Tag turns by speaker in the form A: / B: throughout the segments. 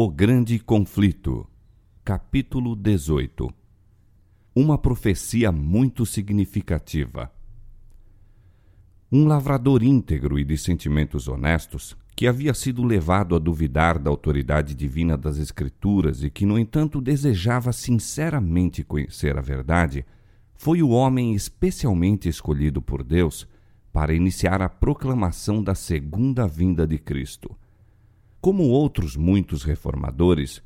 A: O Grande Conflito, capítulo 18 Uma profecia muito significativa. Um lavrador íntegro e de sentimentos honestos, que havia sido levado a duvidar da autoridade divina das Escrituras e que, no entanto, desejava sinceramente conhecer a verdade, foi o homem especialmente escolhido por Deus para iniciar a proclamação da segunda vinda de Cristo como outros muitos reformadores,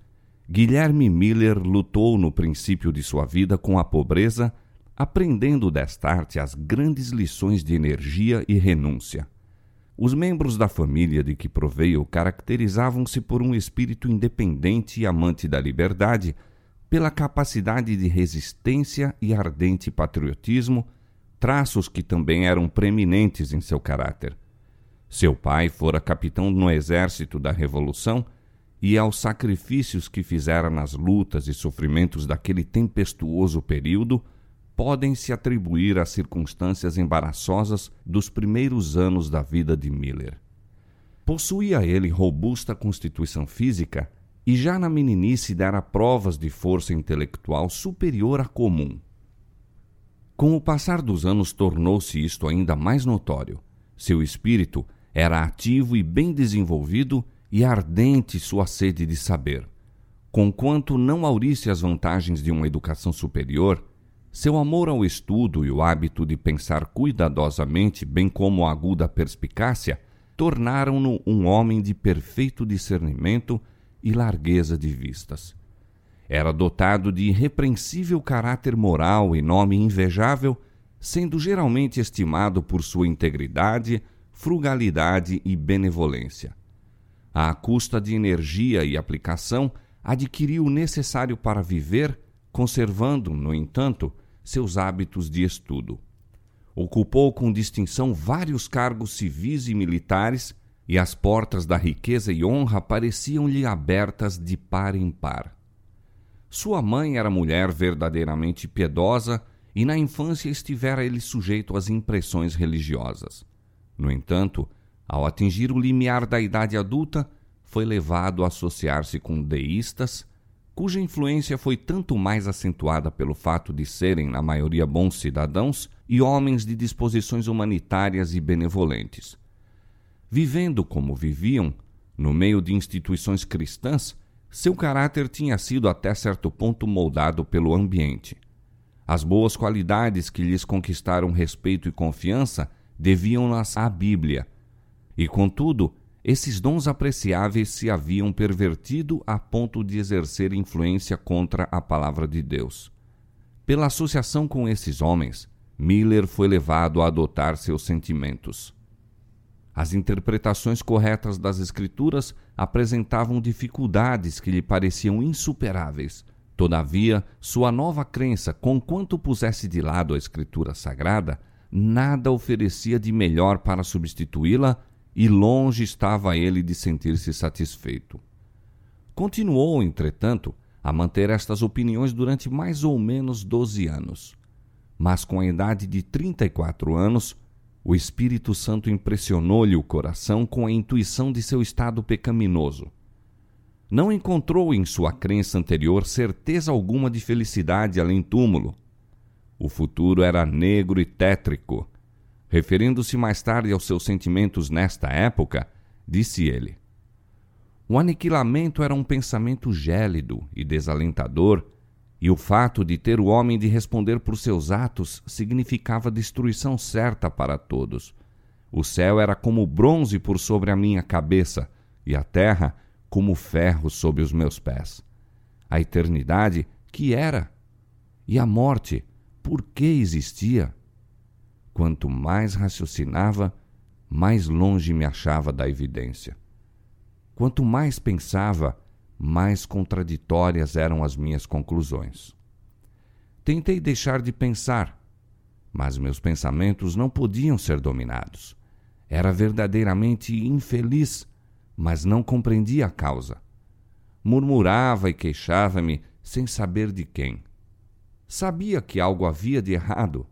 A: Guilherme Miller lutou no princípio de sua vida com a pobreza, aprendendo desta arte as grandes lições de energia e renúncia. Os membros da família de que proveio caracterizavam-se por um espírito independente e amante da liberdade, pela capacidade de resistência e ardente patriotismo, traços que também eram preeminentes em seu caráter. Seu pai fora capitão no exército da Revolução e aos sacrifícios que fizera nas lutas e sofrimentos daquele tempestuoso período podem se atribuir às circunstâncias embaraçosas dos primeiros anos da vida de Miller. Possuía ele robusta constituição física e já na meninice dera provas de força intelectual superior à comum. Com o passar dos anos tornou-se isto ainda mais notório. Seu espírito era ativo e bem desenvolvido e ardente sua sede de saber. Conquanto não aurisse as vantagens de uma educação superior, seu amor ao estudo e o hábito de pensar cuidadosamente, bem como a aguda perspicácia, tornaram-no um homem de perfeito discernimento e largueza de vistas. Era dotado de irrepreensível caráter moral e nome invejável, sendo geralmente estimado por sua integridade, frugalidade e benevolência. À custa de energia e aplicação, adquiriu o necessário para viver, conservando, no entanto, seus hábitos de estudo. Ocupou com distinção vários cargos civis e militares, e as portas da riqueza e honra pareciam-lhe abertas de par em par. Sua mãe era mulher verdadeiramente piedosa e na infância estivera ele sujeito às impressões religiosas. No entanto, ao atingir o limiar da idade adulta, foi levado a associar-se com deístas, cuja influência foi tanto mais acentuada pelo fato de serem, na maioria, bons cidadãos e homens de disposições humanitárias e benevolentes. Vivendo como viviam, no meio de instituições cristãs, seu caráter tinha sido até certo ponto moldado pelo ambiente. As boas qualidades que lhes conquistaram respeito e confiança deviam-nas à Bíblia. E, contudo, esses dons apreciáveis se haviam pervertido a ponto de exercer influência contra a palavra de Deus. Pela associação com esses homens, Miller foi levado a adotar seus sentimentos. As interpretações corretas das Escrituras apresentavam dificuldades que lhe pareciam insuperáveis. Todavia, sua nova crença, conquanto pusesse de lado a Escritura Sagrada, nada oferecia de melhor para substituí-la e longe estava ele de sentir-se satisfeito. Continuou, entretanto, a manter estas opiniões durante mais ou menos doze anos. Mas com a idade de trinta e quatro anos, o Espírito Santo impressionou-lhe o coração com a intuição de seu estado pecaminoso. Não encontrou em sua crença anterior certeza alguma de felicidade além túmulo, o futuro era negro e tétrico. Referindo-se mais tarde aos seus sentimentos nesta época, disse ele: O aniquilamento era um pensamento gélido e desalentador, e o fato de ter o homem de responder por seus atos significava destruição certa para todos. O céu era como bronze por sobre a minha cabeça, e a terra como ferro sob os meus pés. A eternidade, que era? E a morte, por que existia. Quanto mais raciocinava, mais longe me achava da evidência. Quanto mais pensava, mais contraditórias eram as minhas conclusões. Tentei deixar de pensar, mas meus pensamentos não podiam ser dominados. Era verdadeiramente infeliz, mas não compreendia a causa. Murmurava e queixava-me sem saber de quem. Sabia que algo havia de errado,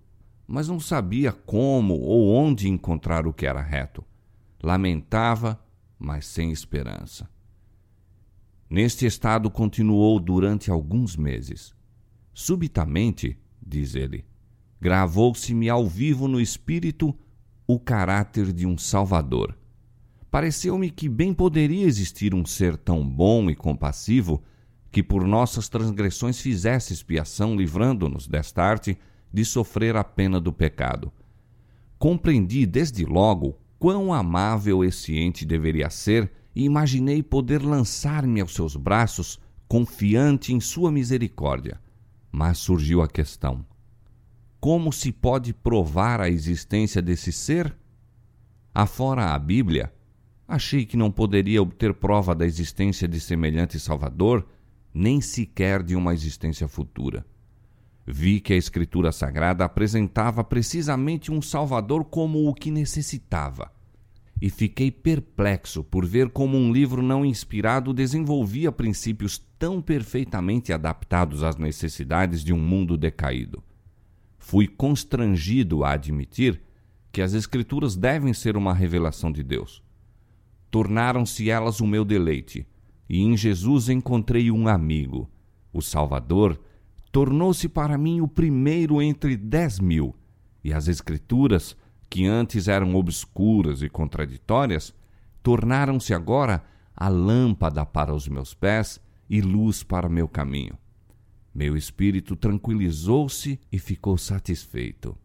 A: mas não sabia como ou onde encontrar o que era reto. Lamentava, mas sem esperança. Neste estado continuou durante alguns meses. Subitamente, diz ele, gravou-se-me ao vivo no espírito o caráter de um Salvador. Pareceu-me que bem poderia existir um ser tão bom e compassivo que por nossas transgressões fizesse expiação, livrando-nos desta arte de sofrer a pena do pecado. Compreendi desde logo quão amável esse ente deveria ser e imaginei poder lançar-me aos seus braços, confiante em sua misericórdia. Mas surgiu a questão: como se pode provar a existência desse ser? Afora a Bíblia, achei que não poderia obter prova da existência de semelhante Salvador, nem sequer de uma existência futura. Vi que a Escritura Sagrada apresentava precisamente um Salvador como o que necessitava e fiquei perplexo por ver como um livro não inspirado desenvolvia princípios tão perfeitamente adaptados às necessidades de um mundo decaído. Fui constrangido a admitir que as Escrituras devem ser uma revelação de Deus. Tornaram-se elas o meu deleite, e em Jesus encontrei um amigo. O Salvador tornou-se para mim o primeiro entre dez mil, e as Escrituras que antes eram obscuras e contraditórias, tornaram-se agora a lâmpada para os meus pés e luz para meu caminho. Meu espírito tranquilizou-se e ficou satisfeito.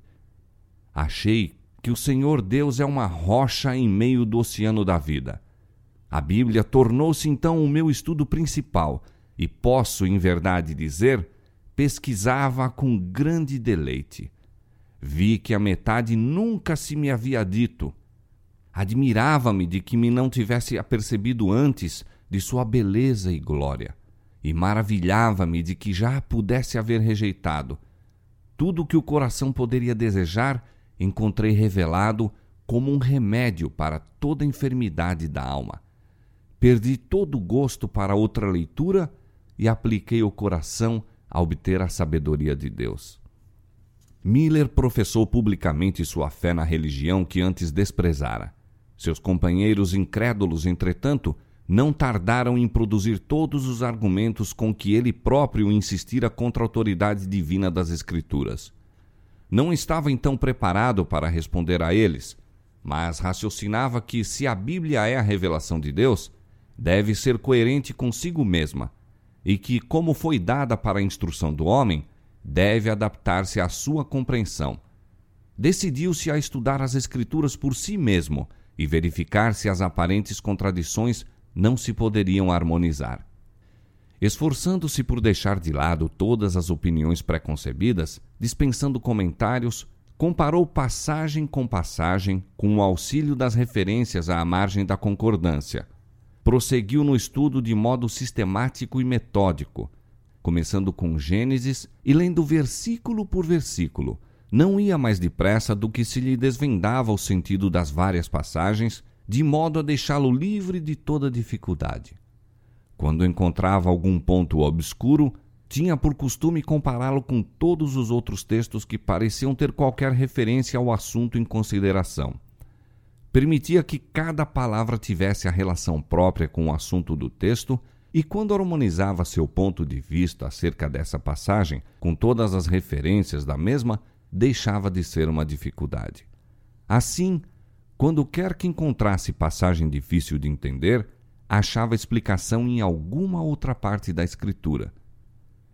A: Achei que o Senhor Deus é uma rocha em meio do oceano da vida. A Bíblia tornou-se então o meu estudo principal e posso, em verdade dizer, pesquisava com grande deleite. Vi que a metade nunca se me havia dito. Admirava-me de que me não tivesse apercebido antes de sua beleza e glória, e maravilhava-me de que já a pudesse haver rejeitado. Tudo o que o coração poderia desejar encontrei revelado como um remédio para toda enfermidade da alma. Perdi todo o gosto para outra leitura e apliquei o coração a obter a sabedoria de Deus. Miller professou publicamente sua fé na religião que antes desprezara. Seus companheiros incrédulos, entretanto, não tardaram em produzir todos os argumentos com que ele próprio insistira contra a autoridade divina das Escrituras. Não estava então preparado para responder a eles, mas raciocinava que, se a Bíblia é a revelação de Deus, deve ser coerente consigo mesma, e que, como foi dada para a instrução do homem, deve adaptar-se à sua compreensão. Decidiu-se a estudar as Escrituras por si mesmo e verificar se as aparentes contradições não se poderiam harmonizar. Esforçando-se por deixar de lado todas as opiniões preconcebidas, dispensando comentários, comparou passagem com passagem com o auxílio das referências à margem da concordância. Prosseguiu no estudo de modo sistemático e metódico, começando com Gênesis e lendo versículo por versículo. Não ia mais depressa do que se lhe desvendava o sentido das várias passagens, de modo a deixá-lo livre de toda dificuldade. Quando encontrava algum ponto obscuro, tinha por costume compará-lo com todos os outros textos que pareciam ter qualquer referência ao assunto em consideração. Permitia que cada palavra tivesse a relação própria com o assunto do texto e quando harmonizava seu ponto de vista acerca dessa passagem com todas as referências da mesma, deixava de ser uma dificuldade. Assim, quando quer que encontrasse passagem difícil de entender, achava explicação em alguma outra parte da Escritura.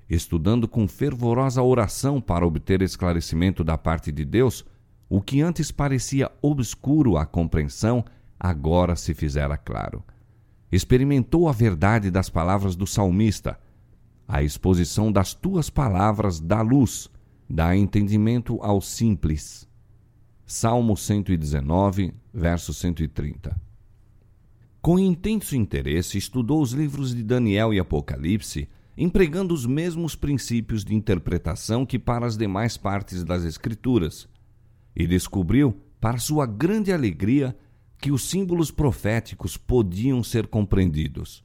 A: Estudando com fervorosa oração para obter esclarecimento da parte de Deus, o que antes parecia obscuro à compreensão, agora se fizera claro experimentou a verdade das palavras do salmista. A exposição das tuas palavras dá luz, dá entendimento ao simples. Salmo 119, verso 130. Com intenso interesse, estudou os livros de Daniel e Apocalipse, empregando os mesmos princípios de interpretação que para as demais partes das Escrituras, e descobriu, para sua grande alegria, que os símbolos proféticos podiam ser compreendidos.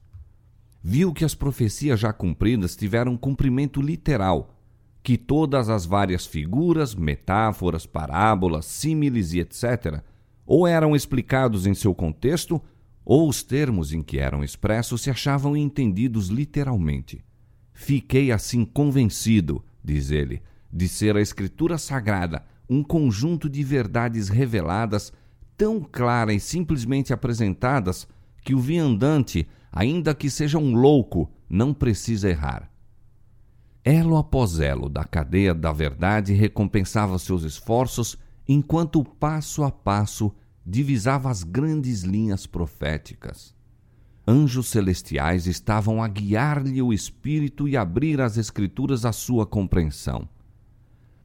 A: Viu que as profecias já cumpridas tiveram cumprimento literal, que todas as várias figuras, metáforas, parábolas, símiles e etc., ou eram explicados em seu contexto, ou os termos em que eram expressos se achavam entendidos literalmente. Fiquei assim convencido, diz ele, de ser a Escritura Sagrada um conjunto de verdades reveladas tão claras e simplesmente apresentadas que o viandante, ainda que seja um louco, não precisa errar. Elo após elo da cadeia da verdade recompensava seus esforços, enquanto passo a passo divisava as grandes linhas proféticas. Anjos celestiais estavam a guiar-lhe o espírito e abrir as Escrituras à sua compreensão.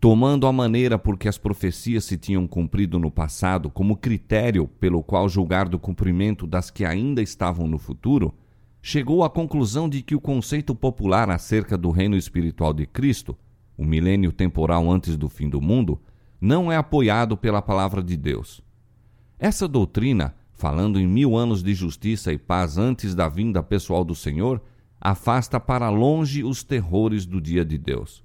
A: Tomando a maneira por que as profecias se tinham cumprido no passado como critério pelo qual julgar do cumprimento das que ainda estavam no futuro, chegou à conclusão de que o conceito popular acerca do reino espiritual de Cristo, o milênio temporal antes do fim do mundo, não é apoiado pela palavra de Deus. Essa doutrina, falando em mil anos de justiça e paz antes da vinda pessoal do Senhor, afasta para longe os terrores do dia de Deus.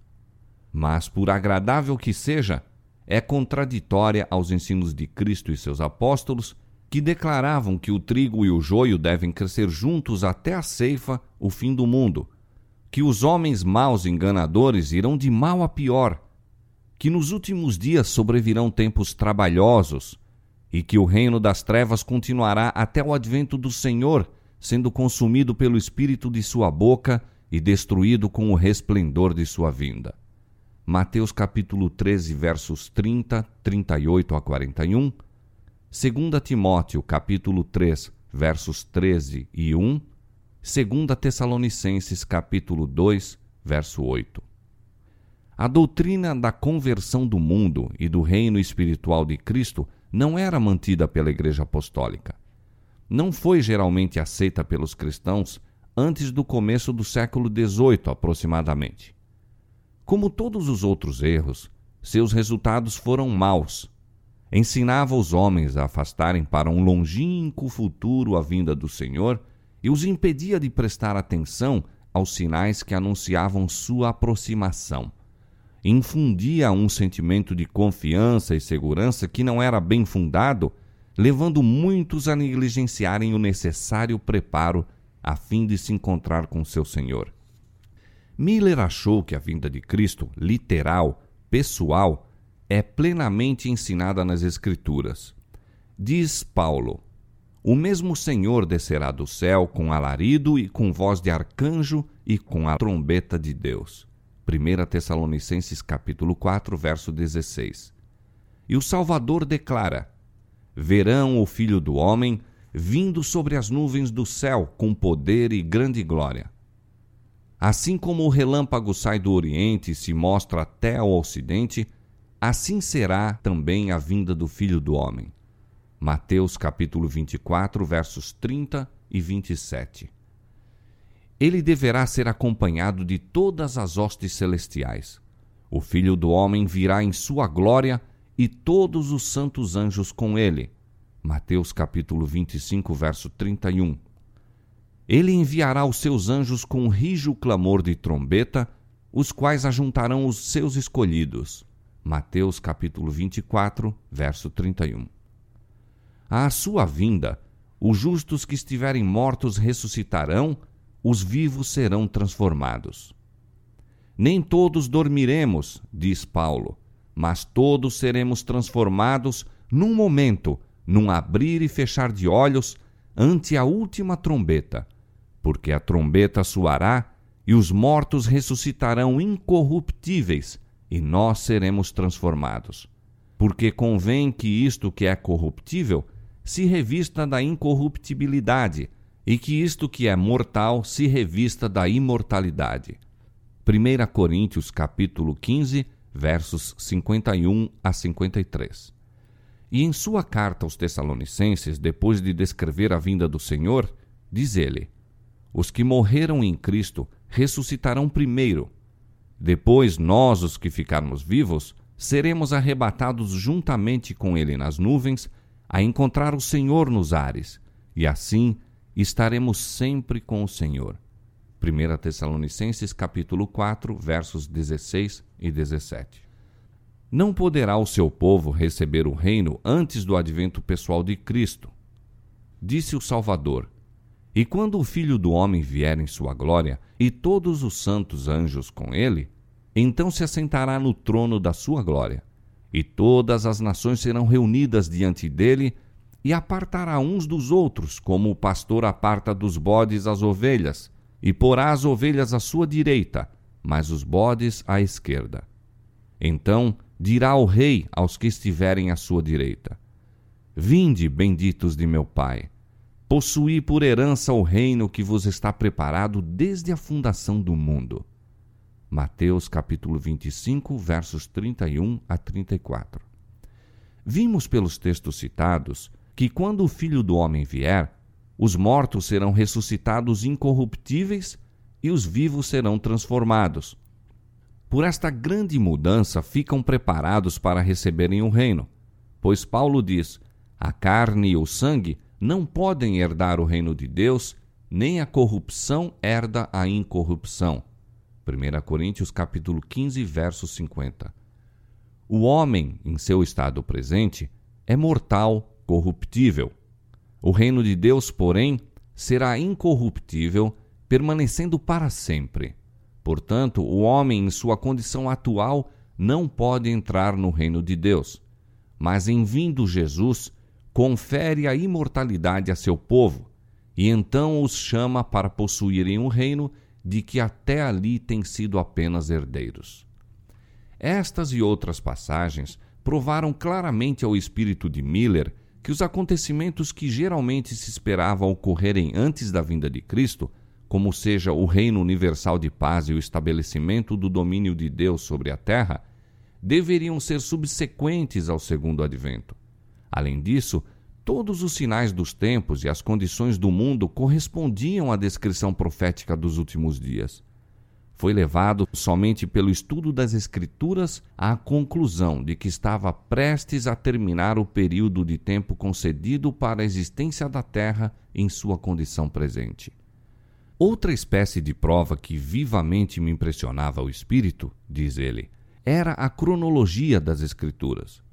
A: Mas, por agradável que seja, é contraditória aos ensinos de Cristo e seus apóstolos que declaravam que o trigo e o joio devem crescer juntos até a ceifa, o fim do mundo, que os homens maus enganadores irão de mal a pior, que nos últimos dias sobrevirão tempos trabalhosos. E que o reino das trevas continuará até o advento do Senhor, sendo consumido pelo espírito de sua boca e destruído com o resplendor de sua vinda. Mateus capítulo 13, versos 30, 38 a 41 2 Timóteo capítulo 3, versos 13 e 1, 2 Tessalonicenses capítulo 2, verso 8. A doutrina da conversão do mundo e do reino espiritual de Cristo não era mantida pela Igreja Apostólica. Não foi geralmente aceita pelos cristãos antes do começo do século XVIII, aproximadamente. Como todos os outros erros, seus resultados foram maus ensinava os homens a afastarem para um longínquo futuro a vinda do Senhor e os impedia de prestar atenção aos sinais que anunciavam sua aproximação. Infundia um sentimento de confiança e segurança que não era bem fundado, levando muitos a negligenciarem o necessário preparo a fim de se encontrar com seu Senhor. Miller achou que a vinda de Cristo, literal, pessoal, é plenamente ensinada nas Escrituras. Diz Paulo: O mesmo Senhor descerá do céu com alarido e com voz de arcanjo e com a trombeta de Deus. 1 Tessalonicenses capítulo 4, verso 16. E o Salvador declara: Verão o Filho do homem vindo sobre as nuvens do céu com poder e grande glória. Assim como o relâmpago sai do oriente e se mostra até ao ocidente, assim será também a vinda do Filho do Homem. Mateus capítulo 24, versos 30 e 27. Ele deverá ser acompanhado de todas as hostes celestiais. O Filho do Homem virá em sua glória e todos os santos anjos com ele. Mateus capítulo 25, verso 31. Ele enviará os seus anjos com um rijo clamor de trombeta, os quais ajuntarão os seus escolhidos Mateus capítulo 24, verso 31. À sua vinda, os justos que estiverem mortos ressuscitarão, os vivos serão transformados. Nem todos dormiremos, diz Paulo, mas todos seremos transformados num momento, num abrir e fechar de olhos, ante a última trombeta, porque a trombeta soará e os mortos ressuscitarão incorruptíveis e nós seremos transformados. Porque convém que isto que é corruptível se revista da incorruptibilidade, e que isto que é mortal se revista da imortalidade. 1 Coríntios capítulo 15, versos 51 a 53. E em sua carta aos Tessalonicenses, depois de descrever a vinda do Senhor, diz ele: Os que morreram em Cristo ressuscitarão primeiro depois, nós, os que ficarmos vivos, seremos arrebatados juntamente com ele nas nuvens, a encontrar o Senhor nos ares, e assim estaremos sempre com o Senhor. 1 Tessalonicenses capítulo 4, versos 16 e 17. Não poderá o seu povo receber o reino antes do advento pessoal de Cristo. disse o Salvador: E quando o Filho do Homem vier em sua glória, e todos os santos anjos com ele, então se assentará no trono da sua glória, e todas as nações serão reunidas diante dele, e apartará uns dos outros, como o pastor aparta dos bodes as ovelhas, e porá as ovelhas à sua direita, mas os bodes à esquerda. Então dirá o rei aos que estiverem à sua direita: Vinde, benditos de meu Pai, possuí por herança o reino que vos está preparado desde a fundação do mundo. Mateus capítulo 25, versos 31 a 34. Vimos pelos textos citados que quando o Filho do homem vier, os mortos serão ressuscitados incorruptíveis e os vivos serão transformados. Por esta grande mudança ficam preparados para receberem o reino, pois Paulo diz: a carne e o sangue não podem herdar o reino de Deus, nem a corrupção herda a incorrupção. 1 Coríntios capítulo 15, verso 50. O homem, em seu estado presente, é mortal, corruptível. O reino de Deus, porém, será incorruptível, permanecendo para sempre. Portanto, o homem, em sua condição atual, não pode entrar no reino de Deus. Mas em vindo Jesus, confere a imortalidade a seu povo, e então os chama para possuírem um reino de que até ali têm sido apenas herdeiros. Estas e outras passagens provaram claramente ao espírito de Miller que os acontecimentos que geralmente se esperava ocorrerem antes da vinda de Cristo, como seja o reino universal de paz e o estabelecimento do domínio de Deus sobre a terra, deveriam ser subsequentes ao segundo advento. Além disso, todos os sinais dos tempos e as condições do mundo correspondiam à descrição profética dos últimos dias. Foi levado somente pelo estudo das Escrituras à conclusão de que estava prestes a terminar o período de tempo concedido para a existência da Terra em sua condição presente. Outra espécie de prova que vivamente me impressionava o espírito, diz ele, era a cronologia das Escrituras.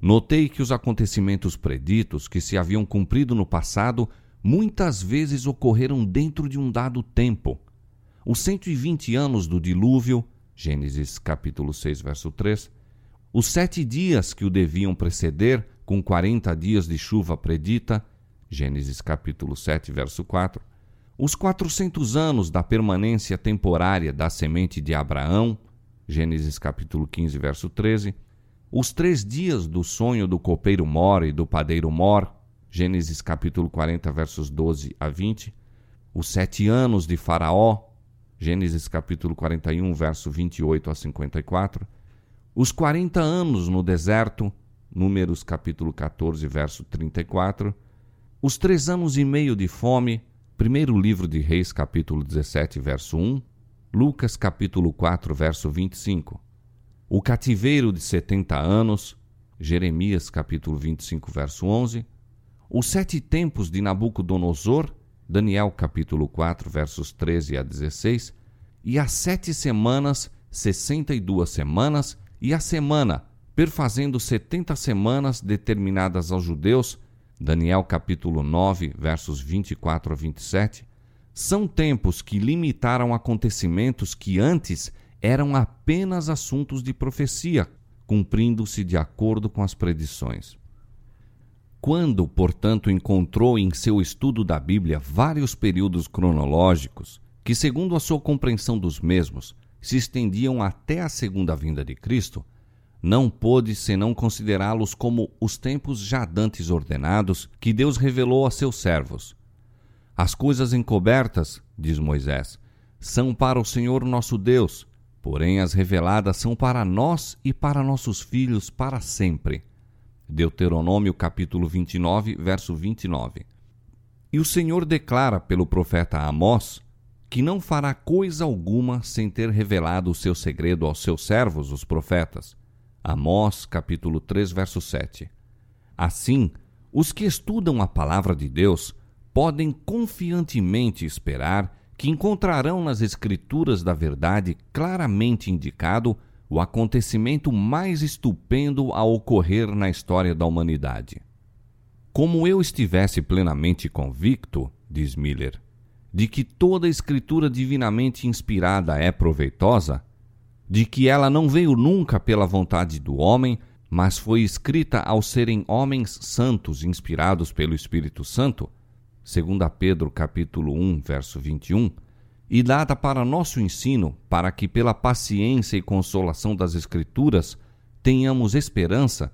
A: Notei que os acontecimentos preditos que se haviam cumprido no passado muitas vezes ocorreram dentro de um dado tempo. Os 120 anos do dilúvio, Gênesis capítulo 6, verso 3, os sete dias que o deviam preceder, com 40 dias de chuva predita, Gênesis capítulo 7, verso 4, os 400 anos da permanência temporária da semente de Abraão, Gênesis capítulo 15, verso 13, os três dias do sonho do copeiro Mor e do padeiro Mor, Gênesis capítulo 40, versos 12 a 20, os sete anos de Faraó, Gênesis capítulo 41, verso 28 a 54, os 40 anos no deserto, Números capítulo 14, verso 34, os três anos e meio de fome, primeiro livro de Reis capítulo 17, verso 1, Lucas capítulo 4, verso 25, o cativeiro de setenta anos, Jeremias capítulo 25, verso 11, os sete tempos de Nabucodonosor, Daniel capítulo 4, versos 13 a 16, e as sete semanas, sessenta e duas semanas, e a semana, perfazendo setenta semanas determinadas aos judeus, Daniel capítulo 9, versos 24 a 27, são tempos que limitaram acontecimentos que antes eram apenas assuntos de profecia, cumprindo-se de acordo com as predições. Quando, portanto, encontrou em seu estudo da Bíblia vários períodos cronológicos que, segundo a sua compreensão dos mesmos, se estendiam até a segunda vinda de Cristo, não pôde senão considerá-los como os tempos já dantes ordenados que Deus revelou a seus servos. As coisas encobertas, diz Moisés, são para o Senhor nosso Deus, Porém, as reveladas são para nós e para nossos filhos para sempre. Deuteronômio capítulo 29, verso 29. E o Senhor declara pelo profeta Amós que não fará coisa alguma sem ter revelado o seu segredo aos seus servos, os profetas. Amós capítulo 3, verso 7. Assim, os que estudam a palavra de Deus podem confiantemente esperar que encontrarão nas Escrituras da Verdade claramente indicado o acontecimento mais estupendo a ocorrer na história da humanidade. Como eu estivesse plenamente convicto, diz Miller, de que toda escritura divinamente inspirada é proveitosa, de que ela não veio nunca pela vontade do homem, mas foi escrita ao serem homens santos inspirados pelo Espírito Santo, segundo Pedro capítulo 1, verso 21, e dada para nosso ensino, para que pela paciência e consolação das escrituras tenhamos esperança,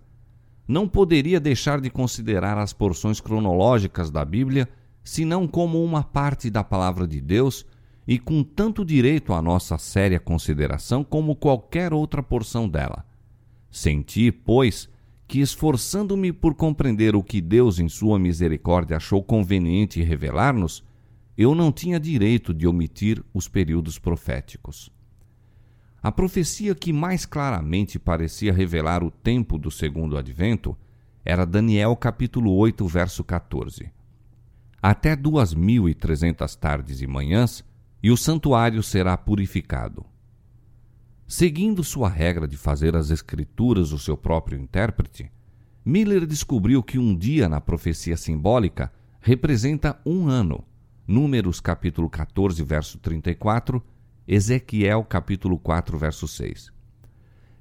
A: não poderia deixar de considerar as porções cronológicas da Bíblia senão como uma parte da palavra de Deus e com tanto direito à nossa séria consideração como qualquer outra porção dela. Senti, pois, que esforçando-me por compreender o que Deus em sua misericórdia achou conveniente revelar-nos, eu não tinha direito de omitir os períodos proféticos. A profecia que mais claramente parecia revelar o tempo do segundo advento era Daniel capítulo 8, verso 14. Até duas mil e trezentas tardes e manhãs, e o santuário será purificado. Seguindo sua regra de fazer as escrituras o seu próprio intérprete, Miller descobriu que um dia na profecia simbólica representa um ano. Números capítulo 14, verso 34 Ezequiel capítulo 4, verso 6.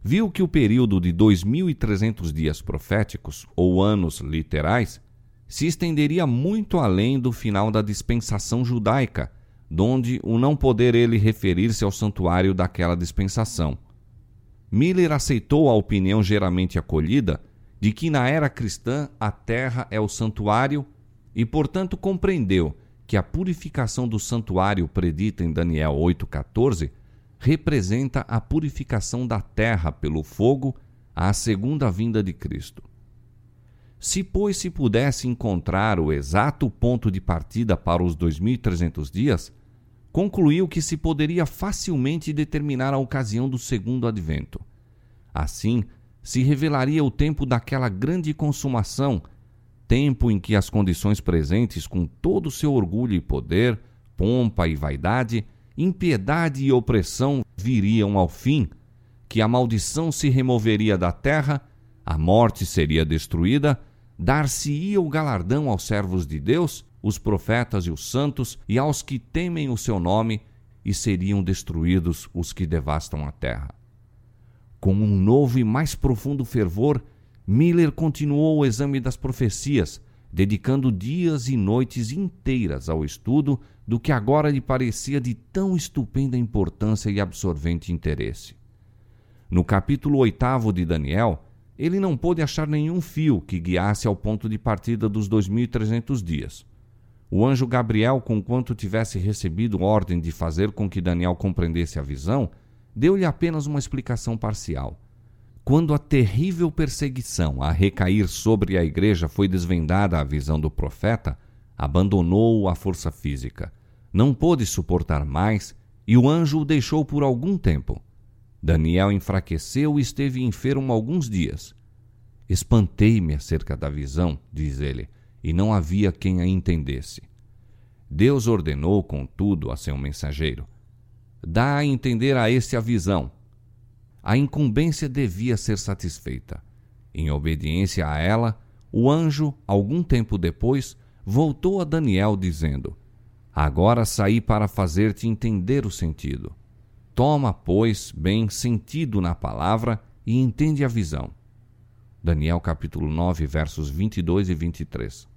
A: Viu que o período de 2300 dias proféticos, ou anos literais, se estenderia muito além do final da dispensação judaica, donde o não poder ele referir-se ao santuário daquela dispensação. Miller aceitou a opinião geralmente acolhida de que na era cristã a terra é o santuário e, portanto, compreendeu que a purificação do santuário predita em Daniel 8,14 representa a purificação da terra pelo fogo à segunda vinda de Cristo. Se, pois, se pudesse encontrar o exato ponto de partida para os 2.300 dias, concluiu que se poderia facilmente determinar a ocasião do segundo advento. Assim, se revelaria o tempo daquela grande consumação tempo em que as condições presentes, com todo o seu orgulho e poder, pompa e vaidade, impiedade e opressão viriam ao fim, que a maldição se removeria da terra, a morte seria destruída, dar-se-ia o galardão aos servos de Deus, os profetas e os santos, e aos que temem o seu nome, e seriam destruídos os que devastam a terra. Com um novo e mais profundo fervor, Miller continuou o exame das profecias, dedicando dias e noites inteiras ao estudo do que agora lhe parecia de tão estupenda importância e absorvente interesse. No capítulo oitavo de Daniel, ele não pôde achar nenhum fio que guiasse ao ponto de partida dos 2300 dias. O anjo Gabriel, conquanto tivesse recebido ordem de fazer com que Daniel compreendesse a visão, deu-lhe apenas uma explicação parcial. Quando a terrível perseguição a recair sobre a igreja foi desvendada à visão do profeta, abandonou a força física. Não pôde suportar mais e o anjo o deixou por algum tempo. Daniel enfraqueceu e esteve enfermo alguns dias. Espantei-me acerca da visão, diz ele, e não havia quem a entendesse. Deus ordenou, contudo, a seu mensageiro: Dá a entender a este a visão a incumbência devia ser satisfeita. Em obediência a ela, o anjo, algum tempo depois, voltou a Daniel dizendo: Agora saí para fazer-te entender o sentido. Toma, pois, bem sentido na palavra e entende a visão. Daniel capítulo 9, versos 22 e 23.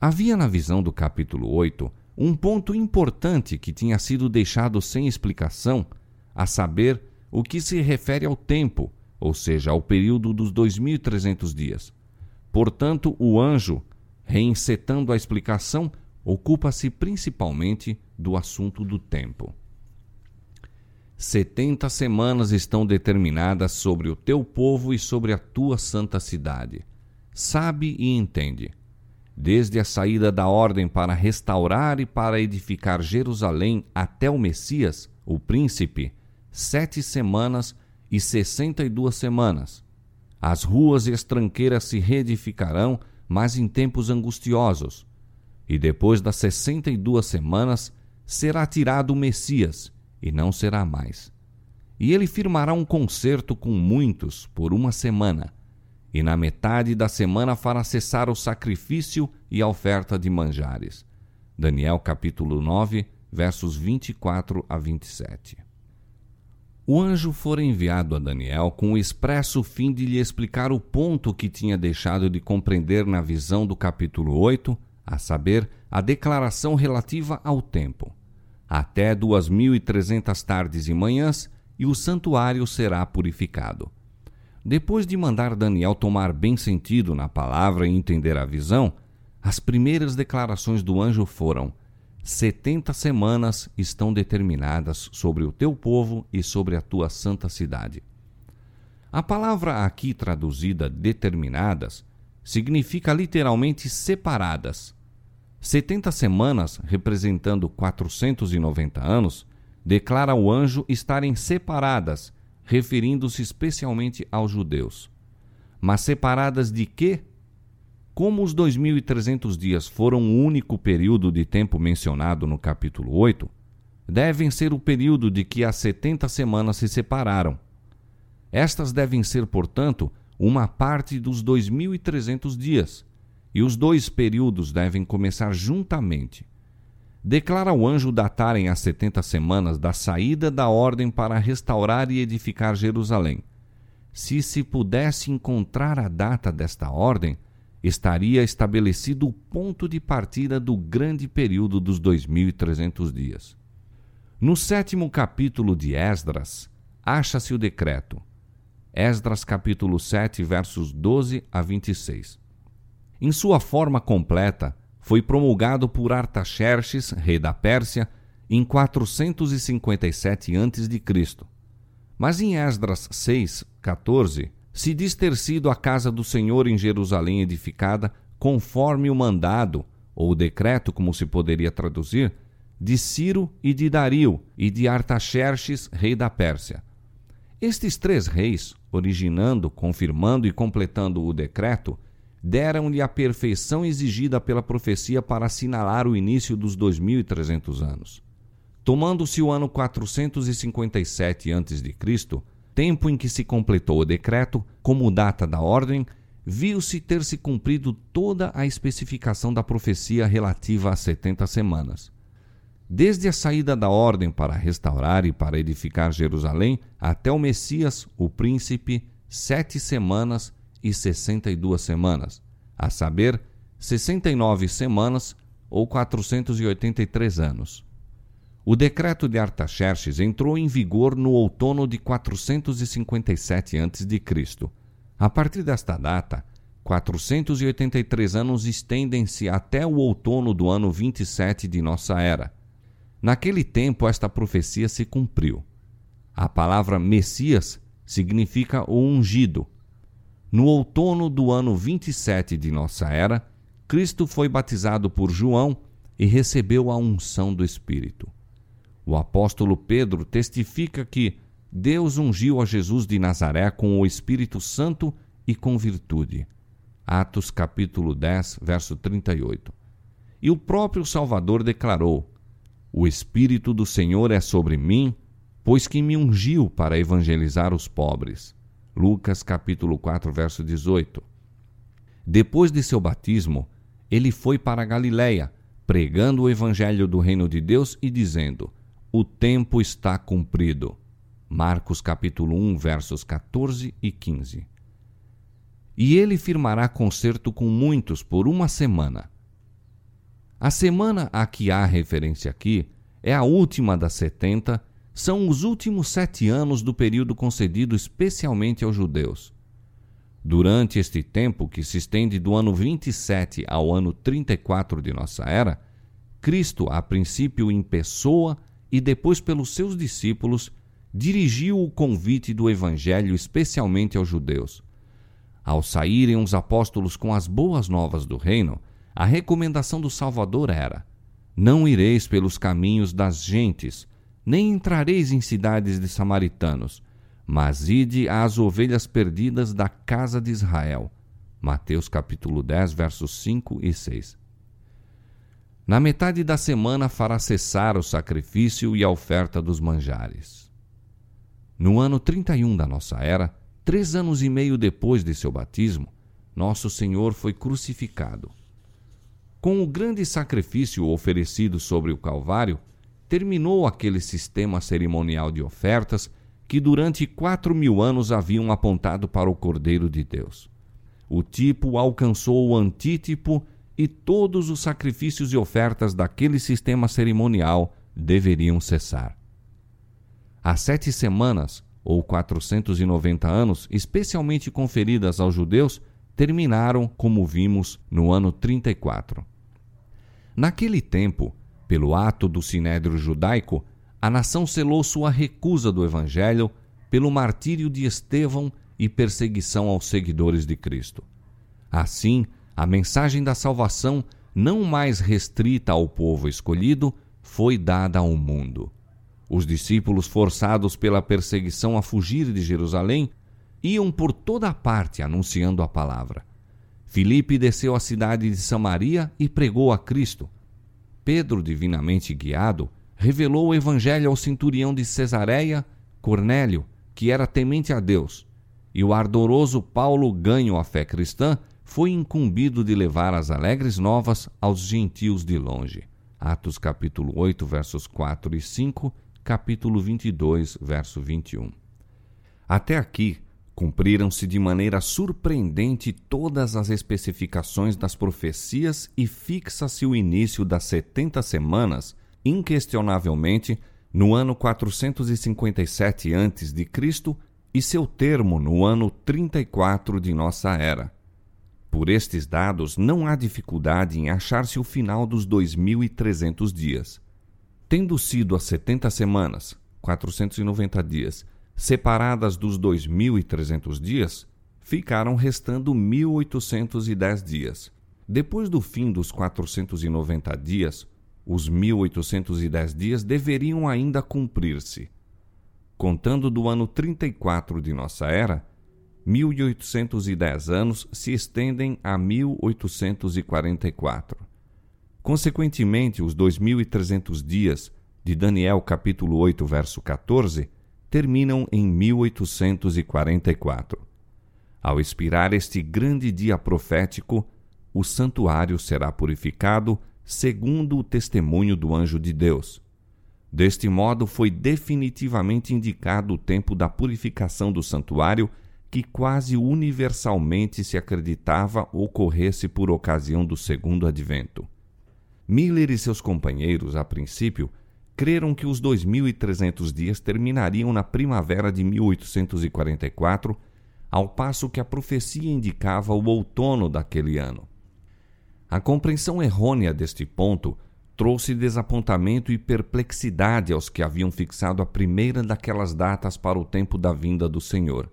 A: Havia na visão do capítulo 8 um ponto importante que tinha sido deixado sem explicação, a saber, o que se refere ao tempo, ou seja, ao período dos 2.300 dias. Portanto, o anjo, reencetando a explicação, ocupa-se principalmente do assunto do tempo. Setenta semanas estão determinadas sobre o teu povo e sobre a tua santa cidade. Sabe e entende. Desde a saída da ordem para restaurar e para edificar Jerusalém até o Messias, o príncipe, sete semanas e sessenta e duas semanas. As ruas e as tranqueiras se reedificarão, mas em tempos angustiosos. E depois das sessenta e duas semanas será tirado o Messias, e não será mais. E ele firmará um concerto com muitos por uma semana, e na metade da semana fará cessar o sacrifício e a oferta de manjares. Daniel capítulo 9, versos 24 a 27. O anjo fora enviado a Daniel com o expresso fim de lhe explicar o ponto que tinha deixado de compreender na visão do capítulo 8, a saber, a declaração relativa ao tempo. Até duas mil e trezentas tardes e manhãs, e o santuário será purificado. Depois de mandar Daniel tomar bem sentido na palavra e entender a visão, as primeiras declarações do anjo foram: setenta semanas estão determinadas sobre o teu povo e sobre a tua santa cidade. A palavra aqui traduzida determinadas significa literalmente separadas. Setenta semanas, representando 490 anos, declara o anjo estarem separadas, referindo-se especialmente aos judeus. Mas separadas de quê? Como os 2.300 dias foram o único período de tempo mencionado no capítulo 8, devem ser o período de que as 70 semanas se separaram. Estas devem ser, portanto, uma parte dos 2.300 dias, e os dois períodos devem começar juntamente. Declara o anjo datarem as 70 semanas da saída da ordem para restaurar e edificar Jerusalém. Se se pudesse encontrar a data desta ordem, estaria estabelecido o ponto de partida do grande período dos 2.300 dias. No sétimo capítulo de Esdras, acha-se o decreto. Esdras capítulo 7, versos 12 a 26. Em sua forma completa, foi promulgado por Artaxerxes, rei da Pérsia, em 457 a.C. Mas em Esdras 6, 14, se diz ter sido a casa do Senhor em Jerusalém edificada conforme o mandado, ou decreto, como se poderia traduzir, de Ciro e de Dario e de Artaxerxes, rei da Pérsia. Estes três reis, originando, confirmando e completando o decreto, deram-lhe a perfeição exigida pela profecia para assinalar o início dos 2300 anos. Tomando-se o ano 457 a.C., tempo em que se completou o decreto, como data da ordem, viu-se ter se cumprido toda a especificação da profecia relativa às setenta semanas. Desde a saída da ordem para restaurar e para edificar Jerusalém até o Messias, o príncipe, sete semanas e sessenta e duas semanas, a saber, sessenta e nove semanas ou quatrocentos e oitenta e três anos. O decreto de Artaxerxes entrou em vigor no outono de 457 a.C. A partir desta data, 483 anos estendem-se até o outono do ano 27 de nossa era. Naquele tempo, esta profecia se cumpriu. A palavra Messias significa o ungido. No outono do ano 27 de nossa era, Cristo foi batizado por João e recebeu a unção do Espírito. O apóstolo Pedro testifica que Deus ungiu a Jesus de Nazaré com o Espírito Santo e com virtude. Atos capítulo 10, verso 38. E o próprio Salvador declarou: O Espírito do Senhor é sobre mim, pois que me ungiu para evangelizar os pobres. Lucas capítulo 4, verso 18. Depois de seu batismo, ele foi para Galiléia, pregando o evangelho do reino de Deus e dizendo: o tempo está cumprido. Marcos capítulo 1, versos 14 e 15. E ele firmará concerto com muitos por uma semana. A semana a que há referência aqui é a última das setenta, são os últimos sete anos do período concedido especialmente aos judeus. Durante este tempo, que se estende do ano 27 ao ano 34 de nossa era, Cristo, a princípio em pessoa, e depois pelos seus discípulos, dirigiu o convite do Evangelho especialmente aos judeus. Ao saírem os apóstolos com as boas novas do reino, a recomendação do Salvador era: Não ireis pelos caminhos das gentes, nem entrareis em cidades de samaritanos, mas ide às ovelhas perdidas da casa de Israel. Mateus capítulo 10, versos 5 e 6. Na metade da semana fará cessar o sacrifício e a oferta dos manjares. No ano 31 da nossa era, três anos e meio depois de seu batismo, nosso Senhor foi crucificado. Com o grande sacrifício oferecido sobre o Calvário, terminou aquele sistema cerimonial de ofertas que durante quatro mil anos haviam apontado para o Cordeiro de Deus. O tipo alcançou o antítipo e todos os sacrifícios e ofertas daquele sistema cerimonial deveriam cessar. As sete semanas, ou 490 anos, especialmente conferidas aos judeus, terminaram, como vimos, no ano 34. Naquele tempo, pelo ato do sinédrio judaico, a nação selou sua recusa do evangelho pelo martírio de Estevão e perseguição aos seguidores de Cristo. Assim, a mensagem da salvação, não mais restrita ao povo escolhido, foi dada ao mundo. Os discípulos, forçados pela perseguição a fugir de Jerusalém, iam por toda parte anunciando a palavra. Filipe desceu à cidade de Samaria e pregou a Cristo. Pedro, divinamente guiado, revelou o evangelho ao centurião de Cesareia, Cornélio, que era temente a Deus, e o ardoroso Paulo, ganho a fé cristã, foi incumbido de levar as alegres novas aos gentios de longe. Atos capítulo 8, versos 4 e 5, capítulo 22, verso 21. Até aqui, cumpriram-se de maneira surpreendente todas as especificações das profecias e fixa-se o início das setenta semanas, inquestionavelmente, no ano 457 a.C. e seu termo no ano 34 de nossa era. Por estes dados, não há dificuldade em achar-se o final dos 2.300 dias. Tendo sido as 70 semanas, 490 dias, separadas dos 2.300 dias, ficaram restando 1.810 dias. Depois do fim dos 490 dias, os 1.810 dias deveriam ainda cumprir-se. Contando do ano 34 de nossa era, 1810 anos se estendem a 1844. Consequentemente, os 2300 dias de Daniel capítulo 8, verso 14, terminam em 1844. Ao expirar este grande dia profético, o santuário será purificado segundo o testemunho do anjo de Deus. Deste modo foi definitivamente indicado o tempo da purificação do santuário que quase universalmente se acreditava ocorresse por ocasião do segundo advento. Miller e seus companheiros, a princípio, creram que os 2.300 dias terminariam na primavera de 1844, ao passo que a profecia indicava o outono daquele ano. A compreensão errônea deste ponto trouxe desapontamento e perplexidade aos que haviam fixado a primeira daquelas datas para o tempo da vinda do Senhor.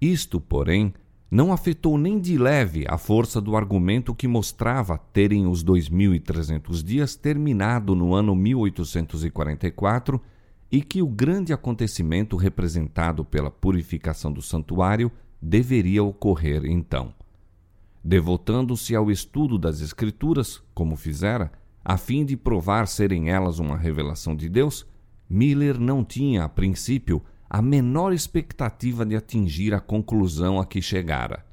A: Isto, porém, não afetou nem de leve a força do argumento que mostrava terem os 2.300 dias terminado no ano 1844 e que o grande acontecimento representado pela purificação do santuário deveria ocorrer então. Devotando-se ao estudo das Escrituras, como fizera, a fim de provar serem elas uma revelação de Deus, Miller não tinha, a princípio, a menor expectativa de atingir a conclusão a que chegara.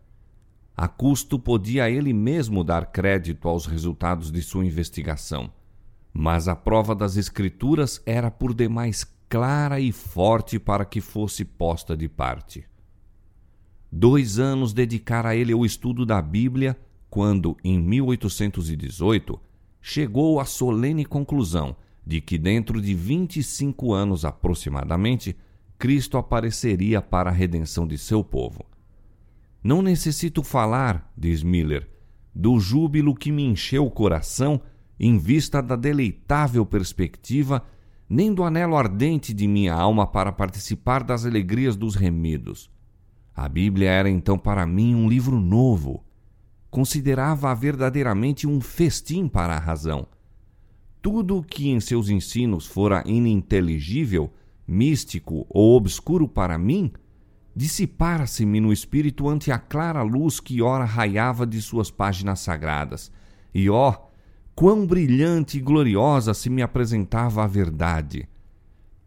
A: A custo podia ele mesmo dar crédito aos resultados de sua investigação, mas a prova das Escrituras era por demais clara e forte para que fosse posta de parte. Dois anos dedicara ele ao estudo da Bíblia quando, em 1818, chegou à solene conclusão de que, dentro de 25 anos aproximadamente, Cristo apareceria para a redenção de seu povo. Não necessito falar, diz Miller, do júbilo que me encheu o coração em vista da deleitável perspectiva, nem do anelo ardente de minha alma para participar das alegrias dos remidos. A Bíblia era então para mim um livro novo. Considerava-a verdadeiramente um festim para a razão. Tudo o que em seus ensinos fora ininteligível místico ou obscuro para mim, dissipara-se-me no espírito ante a clara luz que ora raiava de suas páginas sagradas. E ó, quão brilhante e gloriosa se me apresentava a verdade!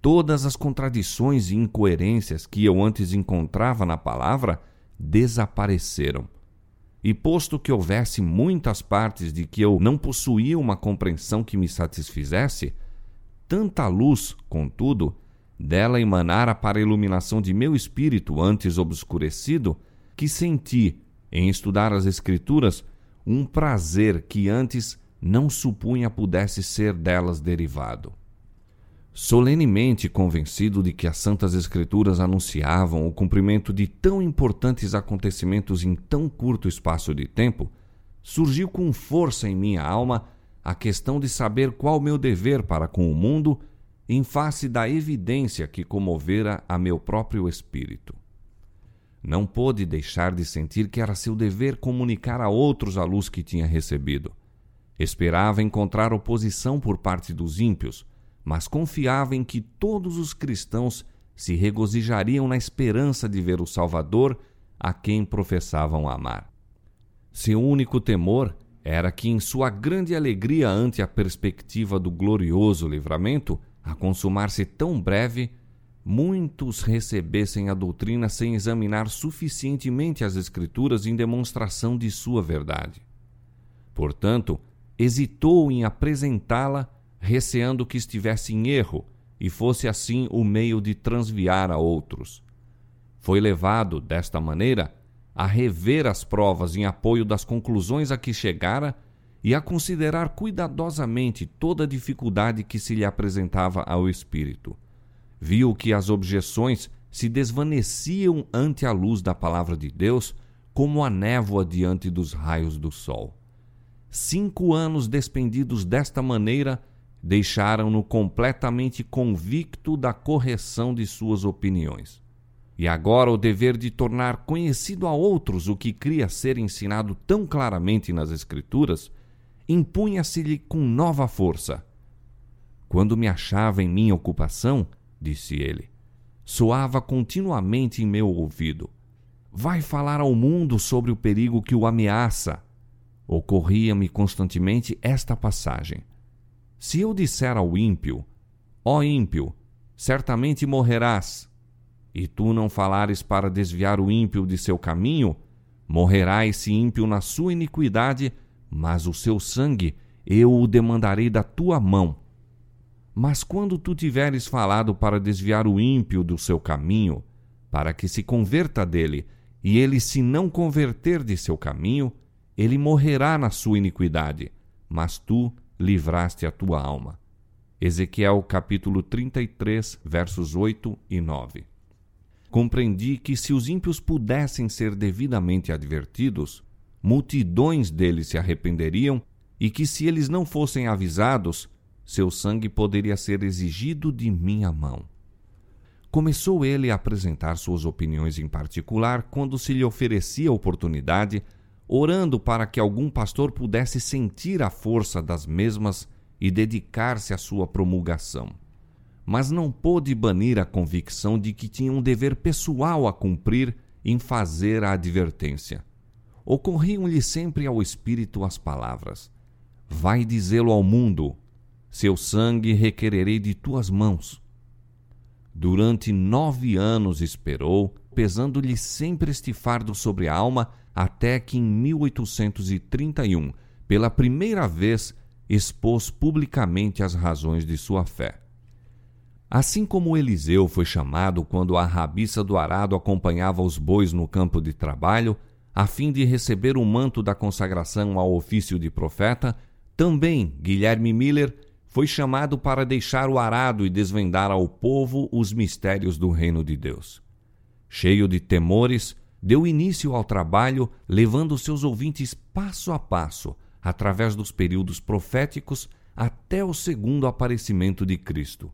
A: todas as contradições e incoerências que eu antes encontrava na palavra desapareceram. E posto que houvesse muitas partes de que eu não possuía uma compreensão que me satisfizesse, tanta luz, contudo, dela emanara para a iluminação de meu espírito antes obscurecido, que senti, em estudar as Escrituras, um prazer que antes não supunha pudesse ser delas derivado. Solenemente convencido de que as Santas Escrituras anunciavam o cumprimento de tão importantes acontecimentos em tão curto espaço de tempo, surgiu com força em minha alma a questão de saber qual meu dever para com o mundo em face da evidência que comovera a meu próprio espírito. Não pôde deixar de sentir que era seu dever comunicar a outros a luz que tinha recebido. Esperava encontrar oposição por parte dos ímpios, mas confiava em que todos os cristãos se regozijariam na esperança de ver o Salvador a quem professavam amar. Seu único temor era que, em sua grande alegria ante a perspectiva do glorioso livramento, a consumar-se tão breve, muitos recebessem a doutrina sem examinar suficientemente as Escrituras em demonstração de sua verdade. Portanto, hesitou em apresentá-la receando que estivesse em erro e fosse assim o meio de transviar a outros. Foi levado, desta maneira, a rever as provas em apoio das conclusões a que chegara e a considerar cuidadosamente toda a dificuldade que se lhe apresentava ao espírito. Viu que as objeções se desvaneciam ante a luz da palavra de Deus como a névoa diante dos raios do sol. Cinco anos despendidos desta maneira deixaram-no completamente convicto da correção de suas opiniões. E agora o dever de tornar conhecido a outros o que cria ser ensinado tão claramente nas Escrituras impunha-se-lhe com nova força. Quando me achava em minha ocupação, disse ele, soava continuamente em meu ouvido: Vai falar ao mundo sobre o perigo que o ameaça. Ocorria-me constantemente esta passagem se eu disser ao ímpio: Ó ímpio, certamente morrerás, e tu não falares para desviar o ímpio de seu caminho, morrerá esse ímpio na sua iniquidade, mas o seu sangue eu o demandarei da tua mão. Mas quando tu tiveres falado para desviar o ímpio do seu caminho, para que se converta dele, e ele se não converter de seu caminho, ele morrerá na sua iniquidade, mas tu livraste a tua alma. Ezequiel capítulo 33, versos 8 e 9. Compreendi que se os ímpios pudessem ser devidamente advertidos, multidões deles se arrependeriam e que se eles não fossem avisados, seu sangue poderia ser exigido de minha mão. Começou ele a apresentar suas opiniões em particular quando se lhe oferecia oportunidade orando para que algum pastor pudesse sentir a força das mesmas e dedicar-se à sua promulgação. Mas não pôde banir a convicção de que tinha um dever pessoal a cumprir em fazer a advertência. Ocorriam-lhe sempre ao espírito as palavras: Vai dizê-lo ao mundo, seu sangue requererei de tuas mãos. Durante nove anos esperou, pesando-lhe sempre este fardo sobre a alma, até que em 1831, pela primeira vez, expôs publicamente as razões de sua fé. Assim como Eliseu foi chamado quando a rabiça do arado acompanhava os bois no campo de trabalho, a fim de receber o manto da consagração ao ofício de profeta, também Guilherme Miller foi chamado para deixar o arado e desvendar ao povo os mistérios do reino de Deus. Cheio de temores, deu início ao trabalho, levando seus ouvintes passo a passo, através dos períodos proféticos, até o segundo aparecimento de Cristo.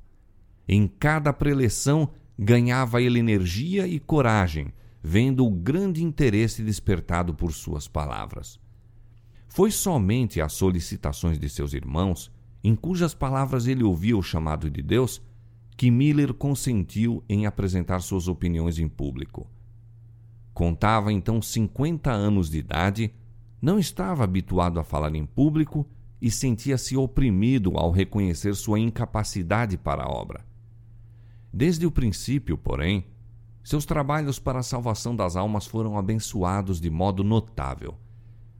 A: Em cada preleção, ganhava ele energia e coragem, vendo o grande interesse despertado por suas palavras. Foi somente às solicitações de seus irmãos, em cujas palavras ele ouvia o chamado de Deus, que Miller consentiu em apresentar suas opiniões em público. Contava então 50 anos de idade, não estava habituado a falar em público e sentia-se oprimido ao reconhecer sua incapacidade para a obra. Desde o princípio, porém, seus trabalhos para a salvação das almas foram abençoados de modo notável.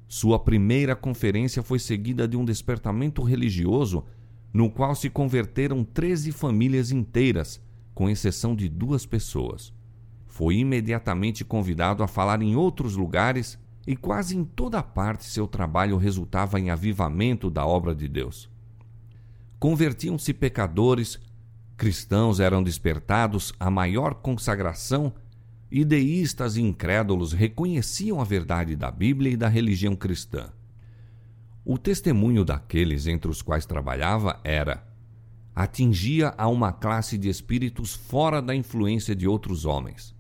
A: Sua primeira conferência foi seguida de um despertamento religioso no qual se converteram 13 famílias inteiras, com exceção de duas pessoas. Foi imediatamente convidado a falar em outros lugares e quase em toda parte seu trabalho resultava em avivamento da obra de Deus. Convertiam-se pecadores, cristãos eram despertados à maior consagração e deístas e incrédulos reconheciam a verdade da Bíblia e da religião cristã. O testemunho daqueles entre os quais trabalhava era: atingia a uma classe de espíritos fora da influência de outros homens.